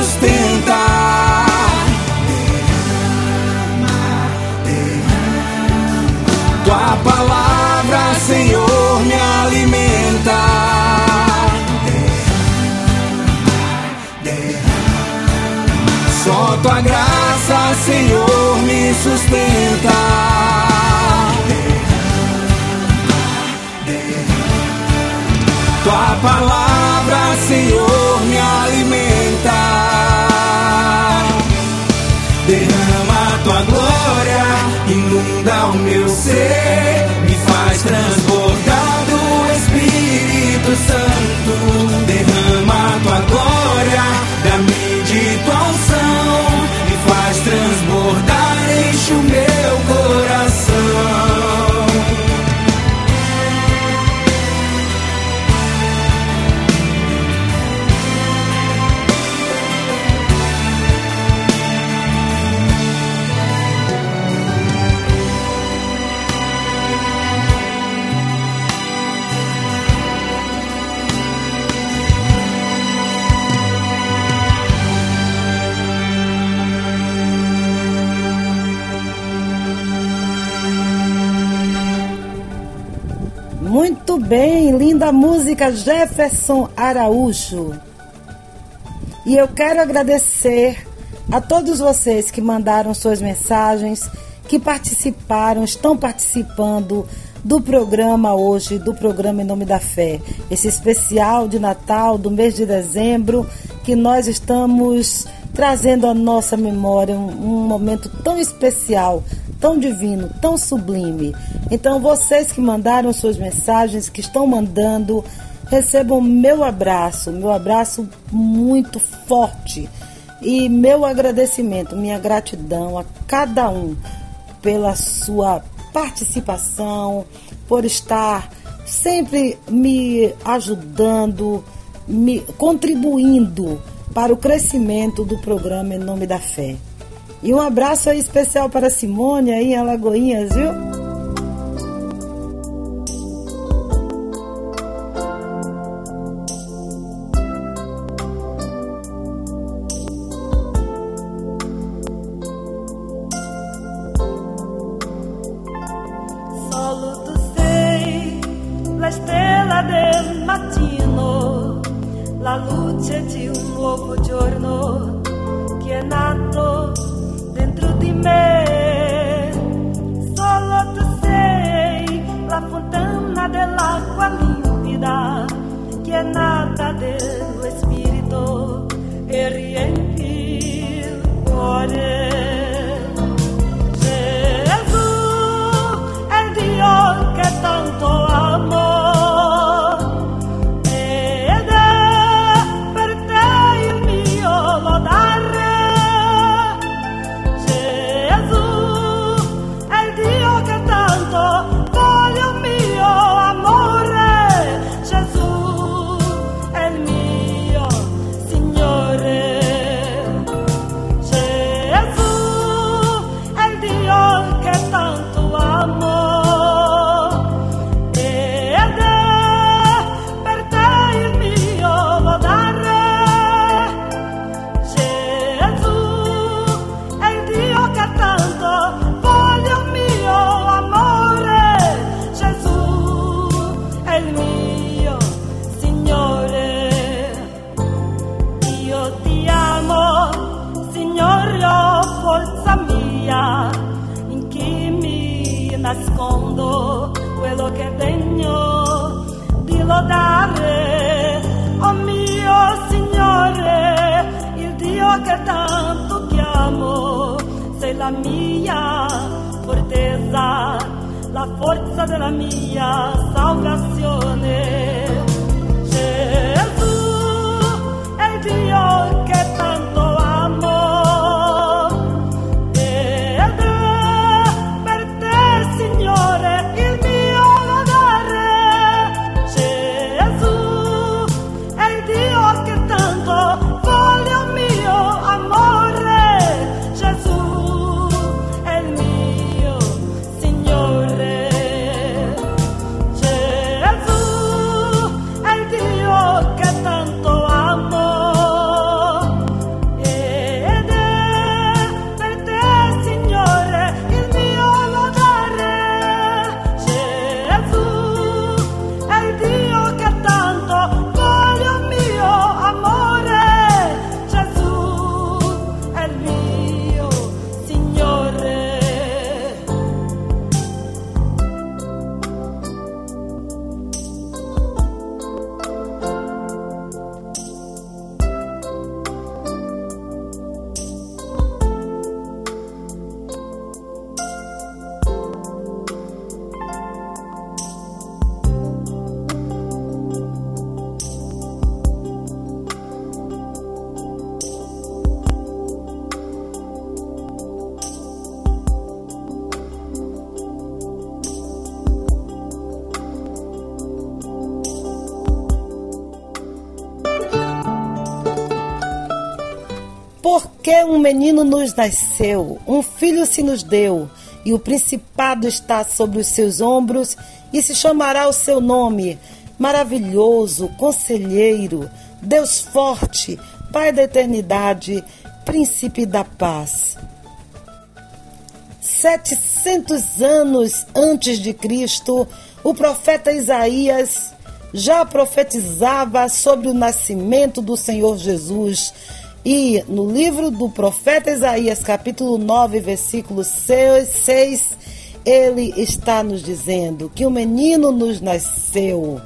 Sustenta. Tua palavra, Senhor, me alimenta. Só tua graça, Senhor, me sustenta. Jefferson Araújo. E eu quero agradecer a todos vocês que mandaram suas mensagens, que participaram, estão participando do programa hoje, do programa Em Nome da Fé. Esse especial de Natal do mês de dezembro, que nós estamos trazendo à nossa memória um, um momento tão especial, tão divino, tão sublime. Então, vocês que mandaram suas mensagens, que estão mandando, recebam meu abraço, meu abraço muito forte e meu agradecimento, minha gratidão a cada um pela sua participação, por estar sempre me ajudando, me contribuindo para o crescimento do programa Em Nome da Fé. E um abraço aí especial para Simone aí em Alagoinhas, viu? Um menino nos nasceu, um filho se nos deu, e o principado está sobre os seus ombros, e se chamará o seu nome: Maravilhoso, Conselheiro, Deus Forte, Pai da Eternidade, Príncipe da Paz. 700 anos antes de Cristo, o profeta Isaías já profetizava sobre o nascimento do Senhor Jesus. E no livro do profeta Isaías, capítulo 9, versículo 6, ele está nos dizendo que o menino nos nasceu.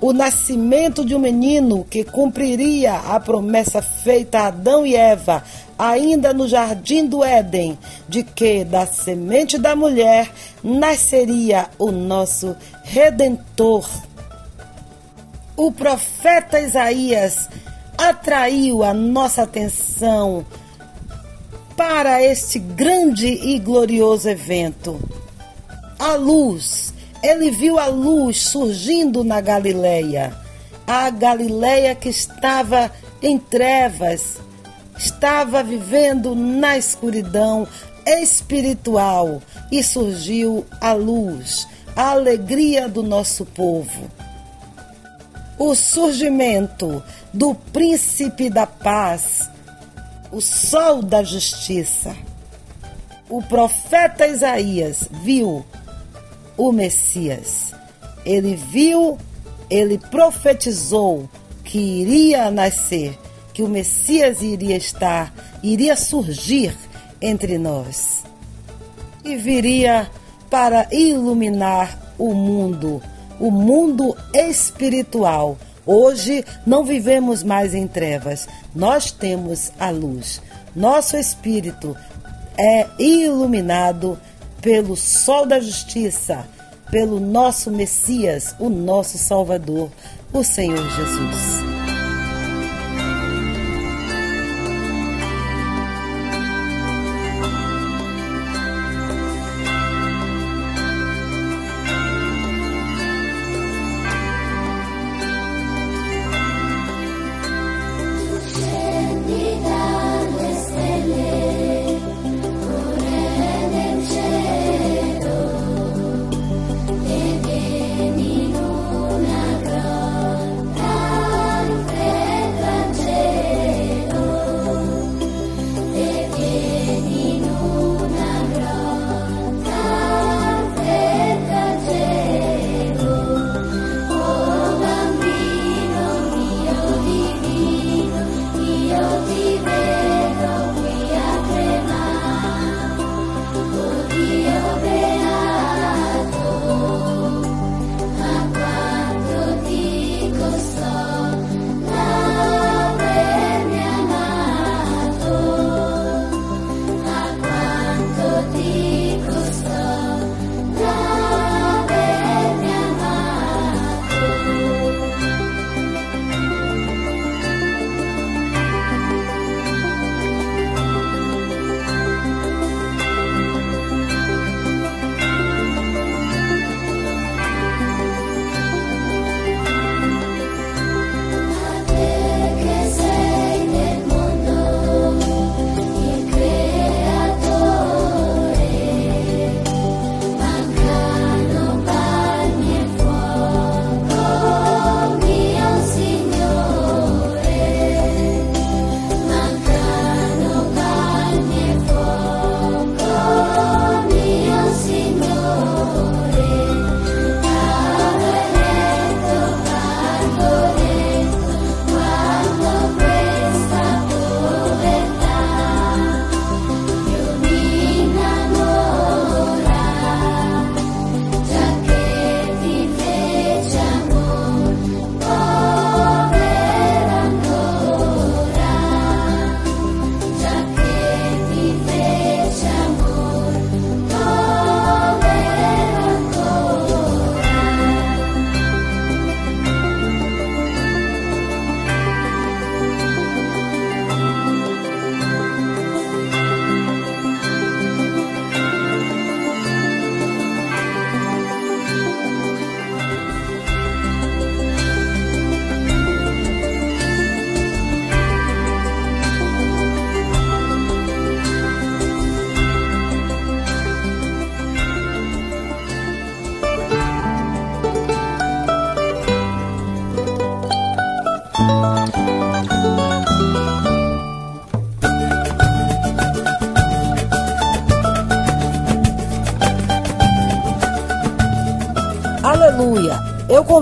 O nascimento de um menino que cumpriria a promessa feita a Adão e Eva, ainda no jardim do Éden, de que da semente da mulher nasceria o nosso redentor. O profeta Isaías atraiu a nossa atenção para este grande e glorioso evento. A luz, ele viu a luz surgindo na Galileia. A Galileia que estava em trevas, estava vivendo na escuridão espiritual e surgiu a luz, a alegria do nosso povo. O surgimento do príncipe da paz, o sol da justiça. O profeta Isaías viu o Messias. Ele viu, ele profetizou que iria nascer, que o Messias iria estar, iria surgir entre nós. E viria para iluminar o mundo, o mundo espiritual. Hoje não vivemos mais em trevas, nós temos a luz. Nosso espírito é iluminado pelo sol da justiça, pelo nosso Messias, o nosso Salvador, o Senhor Jesus.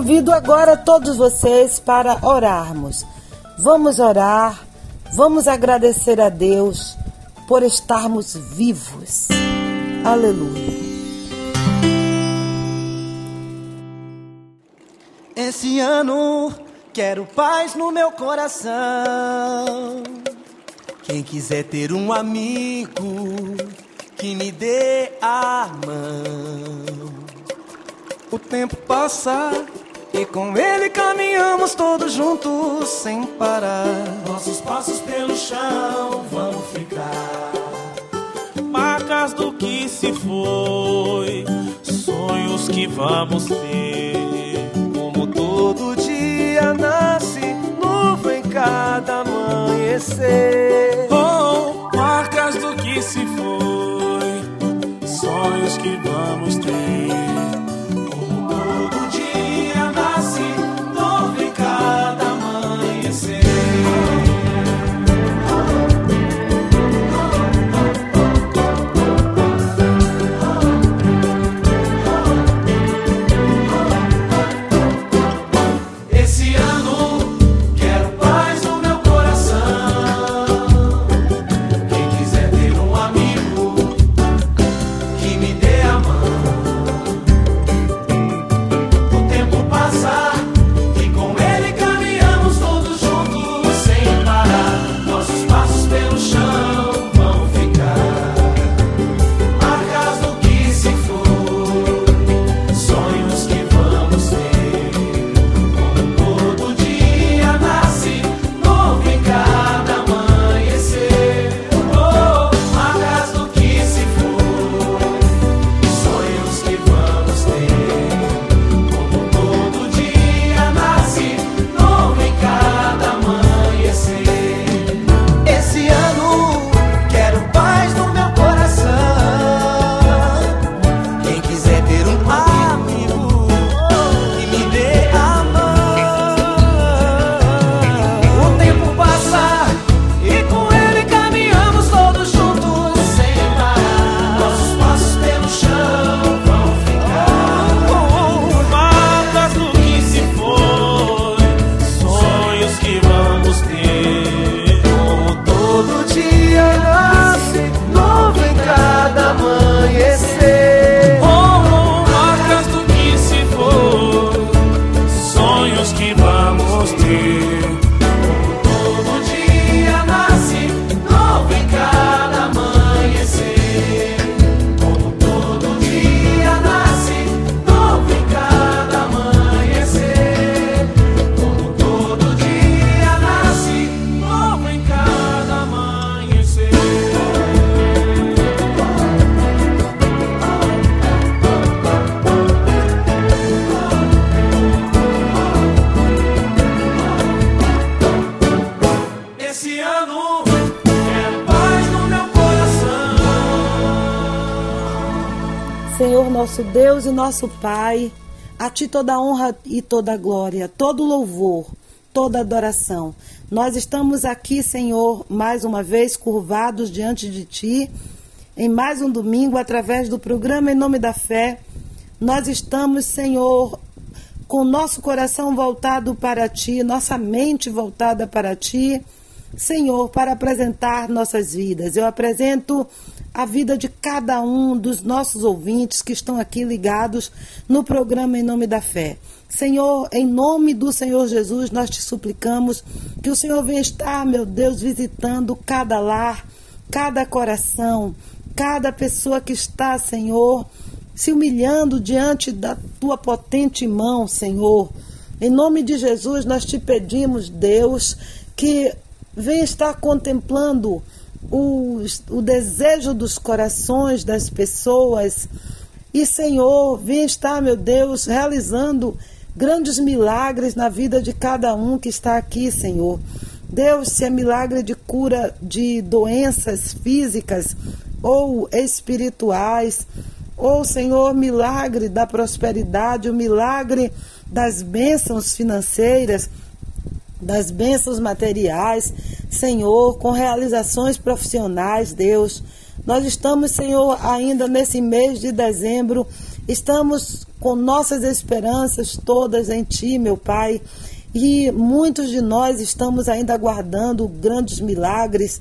Convido agora todos vocês para orarmos. Vamos orar, vamos agradecer a Deus por estarmos vivos. Aleluia. Esse ano quero paz no meu coração. Quem quiser ter um amigo que me dê a mão. O tempo passa e com ele caminhamos todos juntos sem parar. Nossos passos pelo chão vão ficar. Marcas do que se foi, sonhos que vamos ter. Como todo dia nasce nuvem cada amanhecer. Oh, marcas do que se foi, sonhos que vamos ter. Nosso Deus e nosso Pai, a Ti toda honra e toda glória, todo louvor, toda adoração. Nós estamos aqui, Senhor, mais uma vez curvados diante de Ti, em mais um domingo, através do programa Em Nome da Fé. Nós estamos, Senhor, com nosso coração voltado para Ti, nossa mente voltada para Ti. Senhor, para apresentar nossas vidas. Eu apresento a vida de cada um dos nossos ouvintes que estão aqui ligados no programa Em Nome da Fé. Senhor, em nome do Senhor Jesus, nós te suplicamos que o Senhor venha estar, meu Deus, visitando cada lar, cada coração, cada pessoa que está, Senhor, se humilhando diante da tua potente mão, Senhor. Em nome de Jesus, nós te pedimos, Deus, que venha estar contemplando o, o desejo dos corações das pessoas. E, Senhor, venha estar, meu Deus, realizando grandes milagres na vida de cada um que está aqui, Senhor. Deus, se é milagre de cura de doenças físicas ou espirituais, ou, Senhor, milagre da prosperidade, o milagre das bênçãos financeiras, das bênçãos materiais, Senhor, com realizações profissionais, Deus. Nós estamos, Senhor, ainda nesse mês de dezembro Estamos com nossas esperanças todas em Ti, meu Pai. E muitos de nós estamos ainda aguardando grandes milagres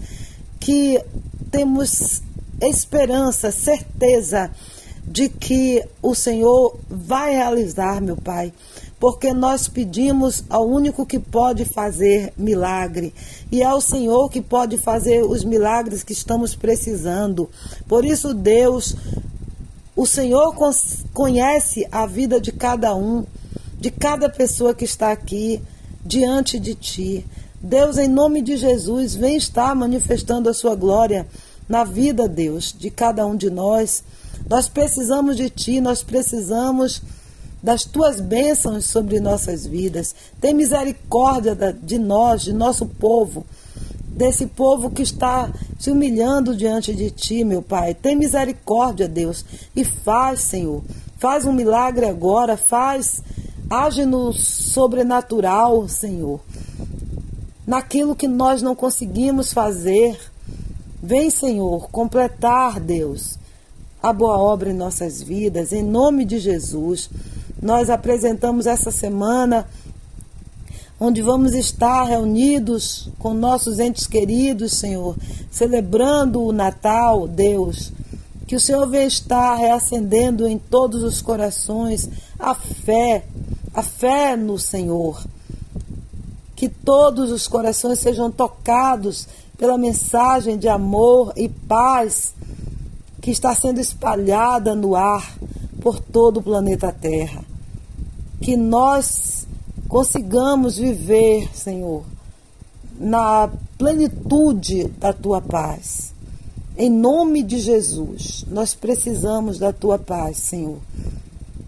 que temos esperança, certeza de que o Senhor vai realizar, meu Pai, porque nós pedimos ao único que pode fazer milagre e é o Senhor que pode fazer os milagres que estamos precisando. Por isso, Deus, o Senhor conhece a vida de cada um, de cada pessoa que está aqui diante de Ti. Deus, em nome de Jesus, vem estar manifestando a Sua glória na vida, Deus, de cada um de nós. Nós precisamos de Ti, nós precisamos das Tuas bênçãos sobre nossas vidas. Tem misericórdia de nós, de nosso povo, desse povo que está se humilhando diante de Ti, meu Pai. Tem misericórdia, Deus, e faz, Senhor. Faz um milagre agora, faz, age no sobrenatural, Senhor. Naquilo que nós não conseguimos fazer. Vem, Senhor, completar, Deus, a boa obra em nossas vidas, em nome de Jesus. Nós apresentamos essa semana onde vamos estar reunidos com nossos entes queridos, Senhor, celebrando o Natal, Deus. Que o Senhor venha estar reacendendo em todos os corações a fé, a fé no Senhor. Que todos os corações sejam tocados pela mensagem de amor e paz que está sendo espalhada no ar por todo o planeta Terra. Que nós consigamos viver, Senhor, na plenitude da tua paz. Em nome de Jesus, nós precisamos da tua paz, Senhor.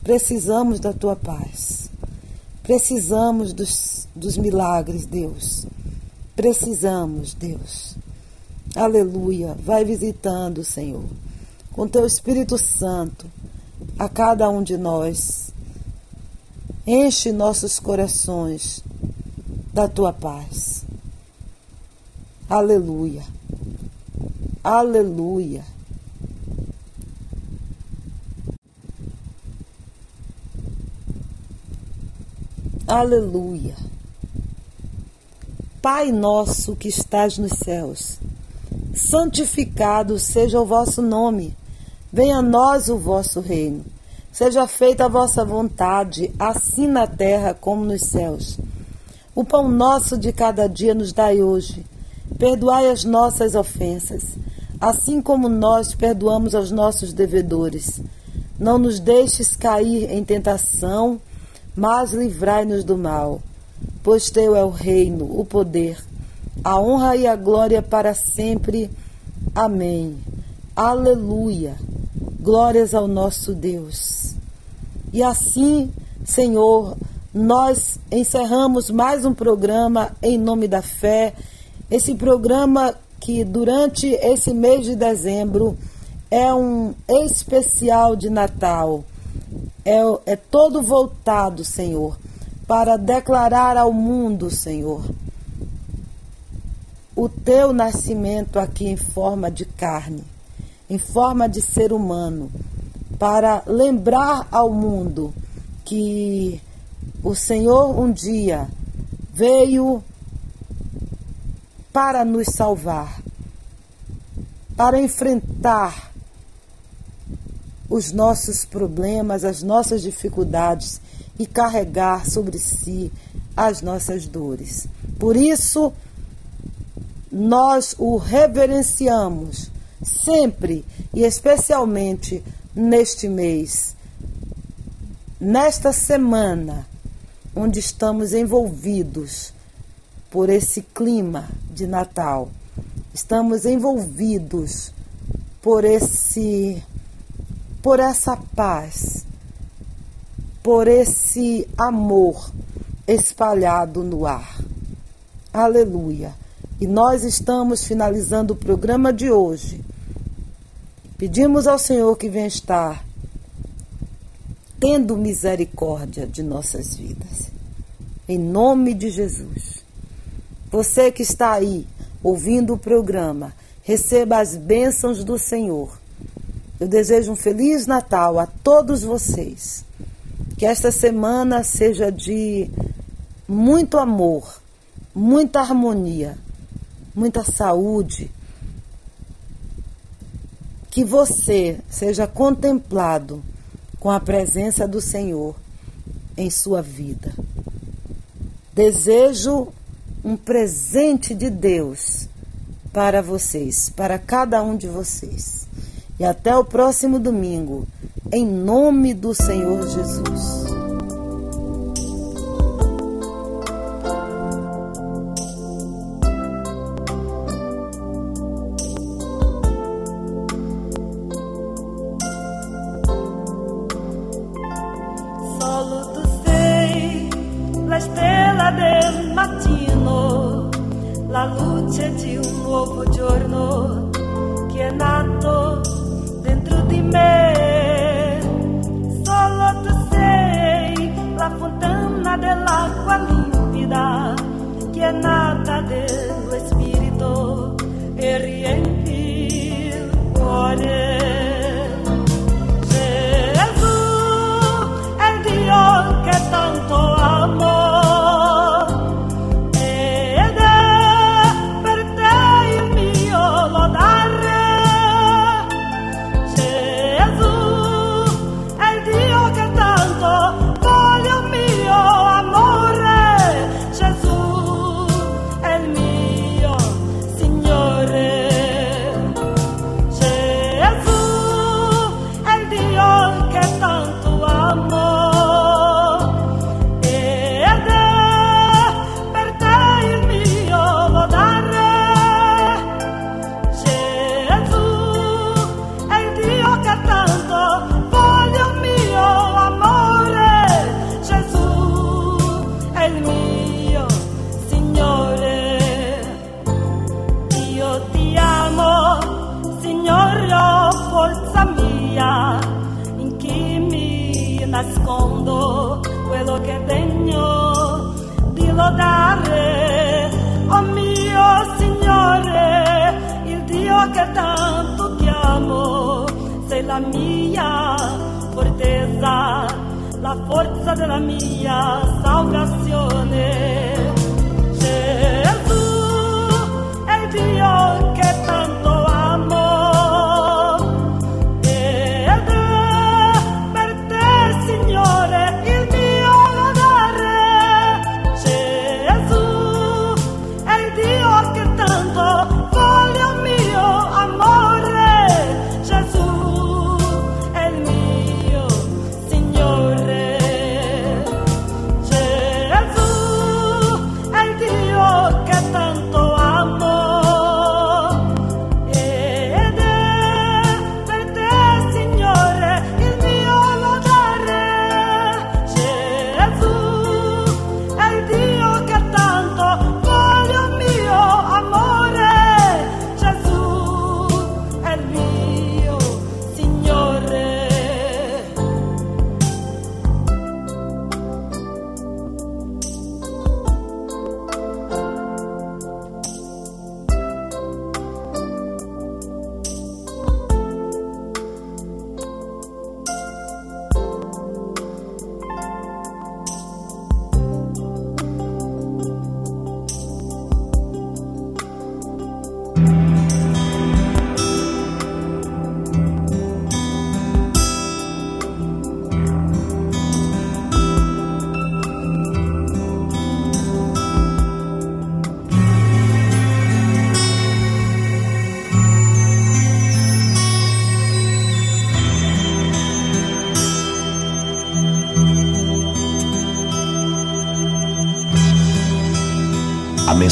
Precisamos da tua paz. Precisamos dos, dos milagres, Deus. Precisamos, Deus. Aleluia. Vai visitando, Senhor, com teu Espírito Santo a cada um de nós. Enche nossos corações da tua paz. Aleluia. Aleluia. Aleluia. Pai nosso que estás nos céus, santificado seja o vosso nome. Venha a nós o vosso reino. Seja feita a vossa vontade, assim na terra como nos céus. O pão nosso de cada dia nos dai hoje. Perdoai as nossas ofensas, assim como nós perdoamos aos nossos devedores. Não nos deixes cair em tentação, mas livrai-nos do mal. Pois teu é o reino, o poder, a honra e a glória para sempre. Amém. Aleluia. Glórias ao nosso Deus. E assim, Senhor, nós encerramos mais um programa em nome da fé. Esse programa que durante esse mês de dezembro é um especial de Natal. É, é todo voltado, Senhor, para declarar ao mundo, Senhor, o teu nascimento aqui em forma de carne em forma de ser humano, para lembrar ao mundo que o Senhor um dia veio para nos salvar, para enfrentar os nossos problemas, as nossas dificuldades e carregar sobre si as nossas dores. Por isso, nós o reverenciamos sempre e especialmente neste mês, nesta semana, onde estamos envolvidos por esse clima de Natal, estamos envolvidos por esse por essa paz, por esse amor espalhado no ar. Aleluia. E nós estamos finalizando o programa de hoje Pedimos ao Senhor que venha estar tendo misericórdia de nossas vidas. Em nome de Jesus. Você que está aí ouvindo o programa, receba as bênçãos do Senhor. Eu desejo um feliz Natal a todos vocês. Que esta semana seja de muito amor, muita harmonia, muita saúde que você seja contemplado com a presença do Senhor em sua vida. Desejo um presente de Deus para vocês, para cada um de vocês. E até o próximo domingo, em nome do Senhor Jesus.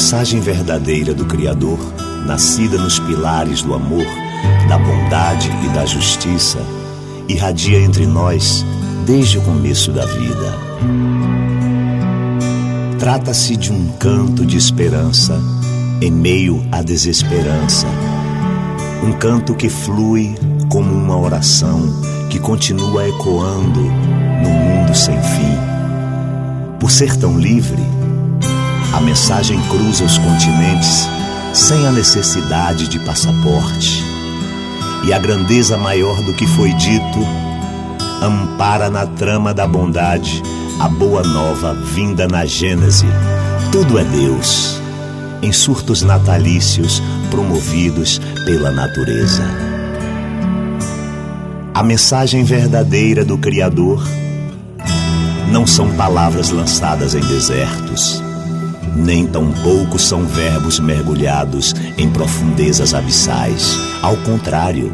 mensagem verdadeira do Criador, nascida nos pilares do amor, da bondade e da justiça, irradia entre nós desde o começo da vida. Trata-se de um canto de esperança em meio à desesperança, um canto que flui como uma oração que continua ecoando no mundo sem fim. Por ser tão livre, a mensagem cruza os continentes sem a necessidade de passaporte. E a grandeza maior do que foi dito ampara na trama da bondade a boa nova vinda na Gênese. Tudo é Deus, em surtos natalícios promovidos pela natureza. A mensagem verdadeira do Criador não são palavras lançadas em desertos nem tampouco são verbos mergulhados em profundezas abissais. Ao contrário,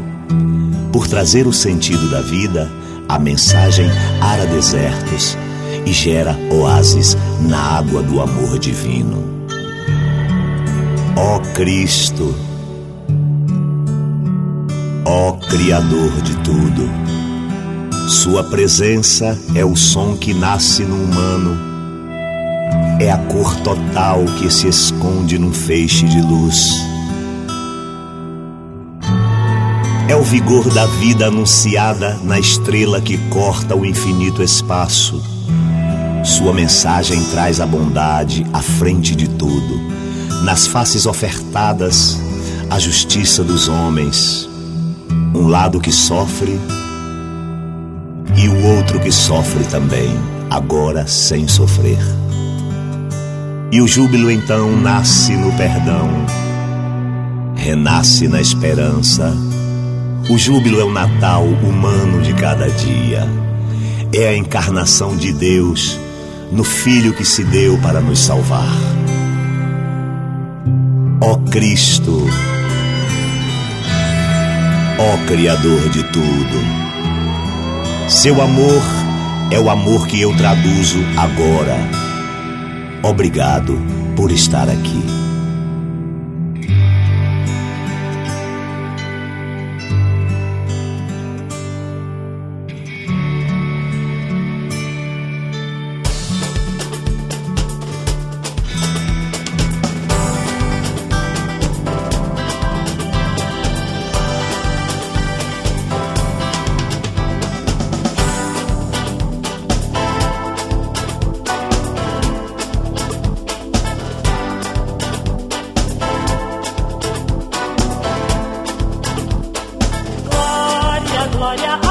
por trazer o sentido da vida, a mensagem ara desertos e gera oásis na água do amor divino. Ó Cristo, ó Criador de tudo, Sua presença é o som que nasce no humano, é a cor total que se esconde num feixe de luz. É o vigor da vida anunciada na estrela que corta o infinito espaço. Sua mensagem traz a bondade à frente de tudo. Nas faces ofertadas, a justiça dos homens. Um lado que sofre e o outro que sofre também, agora sem sofrer. E o júbilo então nasce no perdão, renasce na esperança. O júbilo é o Natal humano de cada dia. É a encarnação de Deus no Filho que se deu para nos salvar. Ó Cristo, ó Criador de tudo, seu amor é o amor que eu traduzo agora. Obrigado por estar aqui. Maria.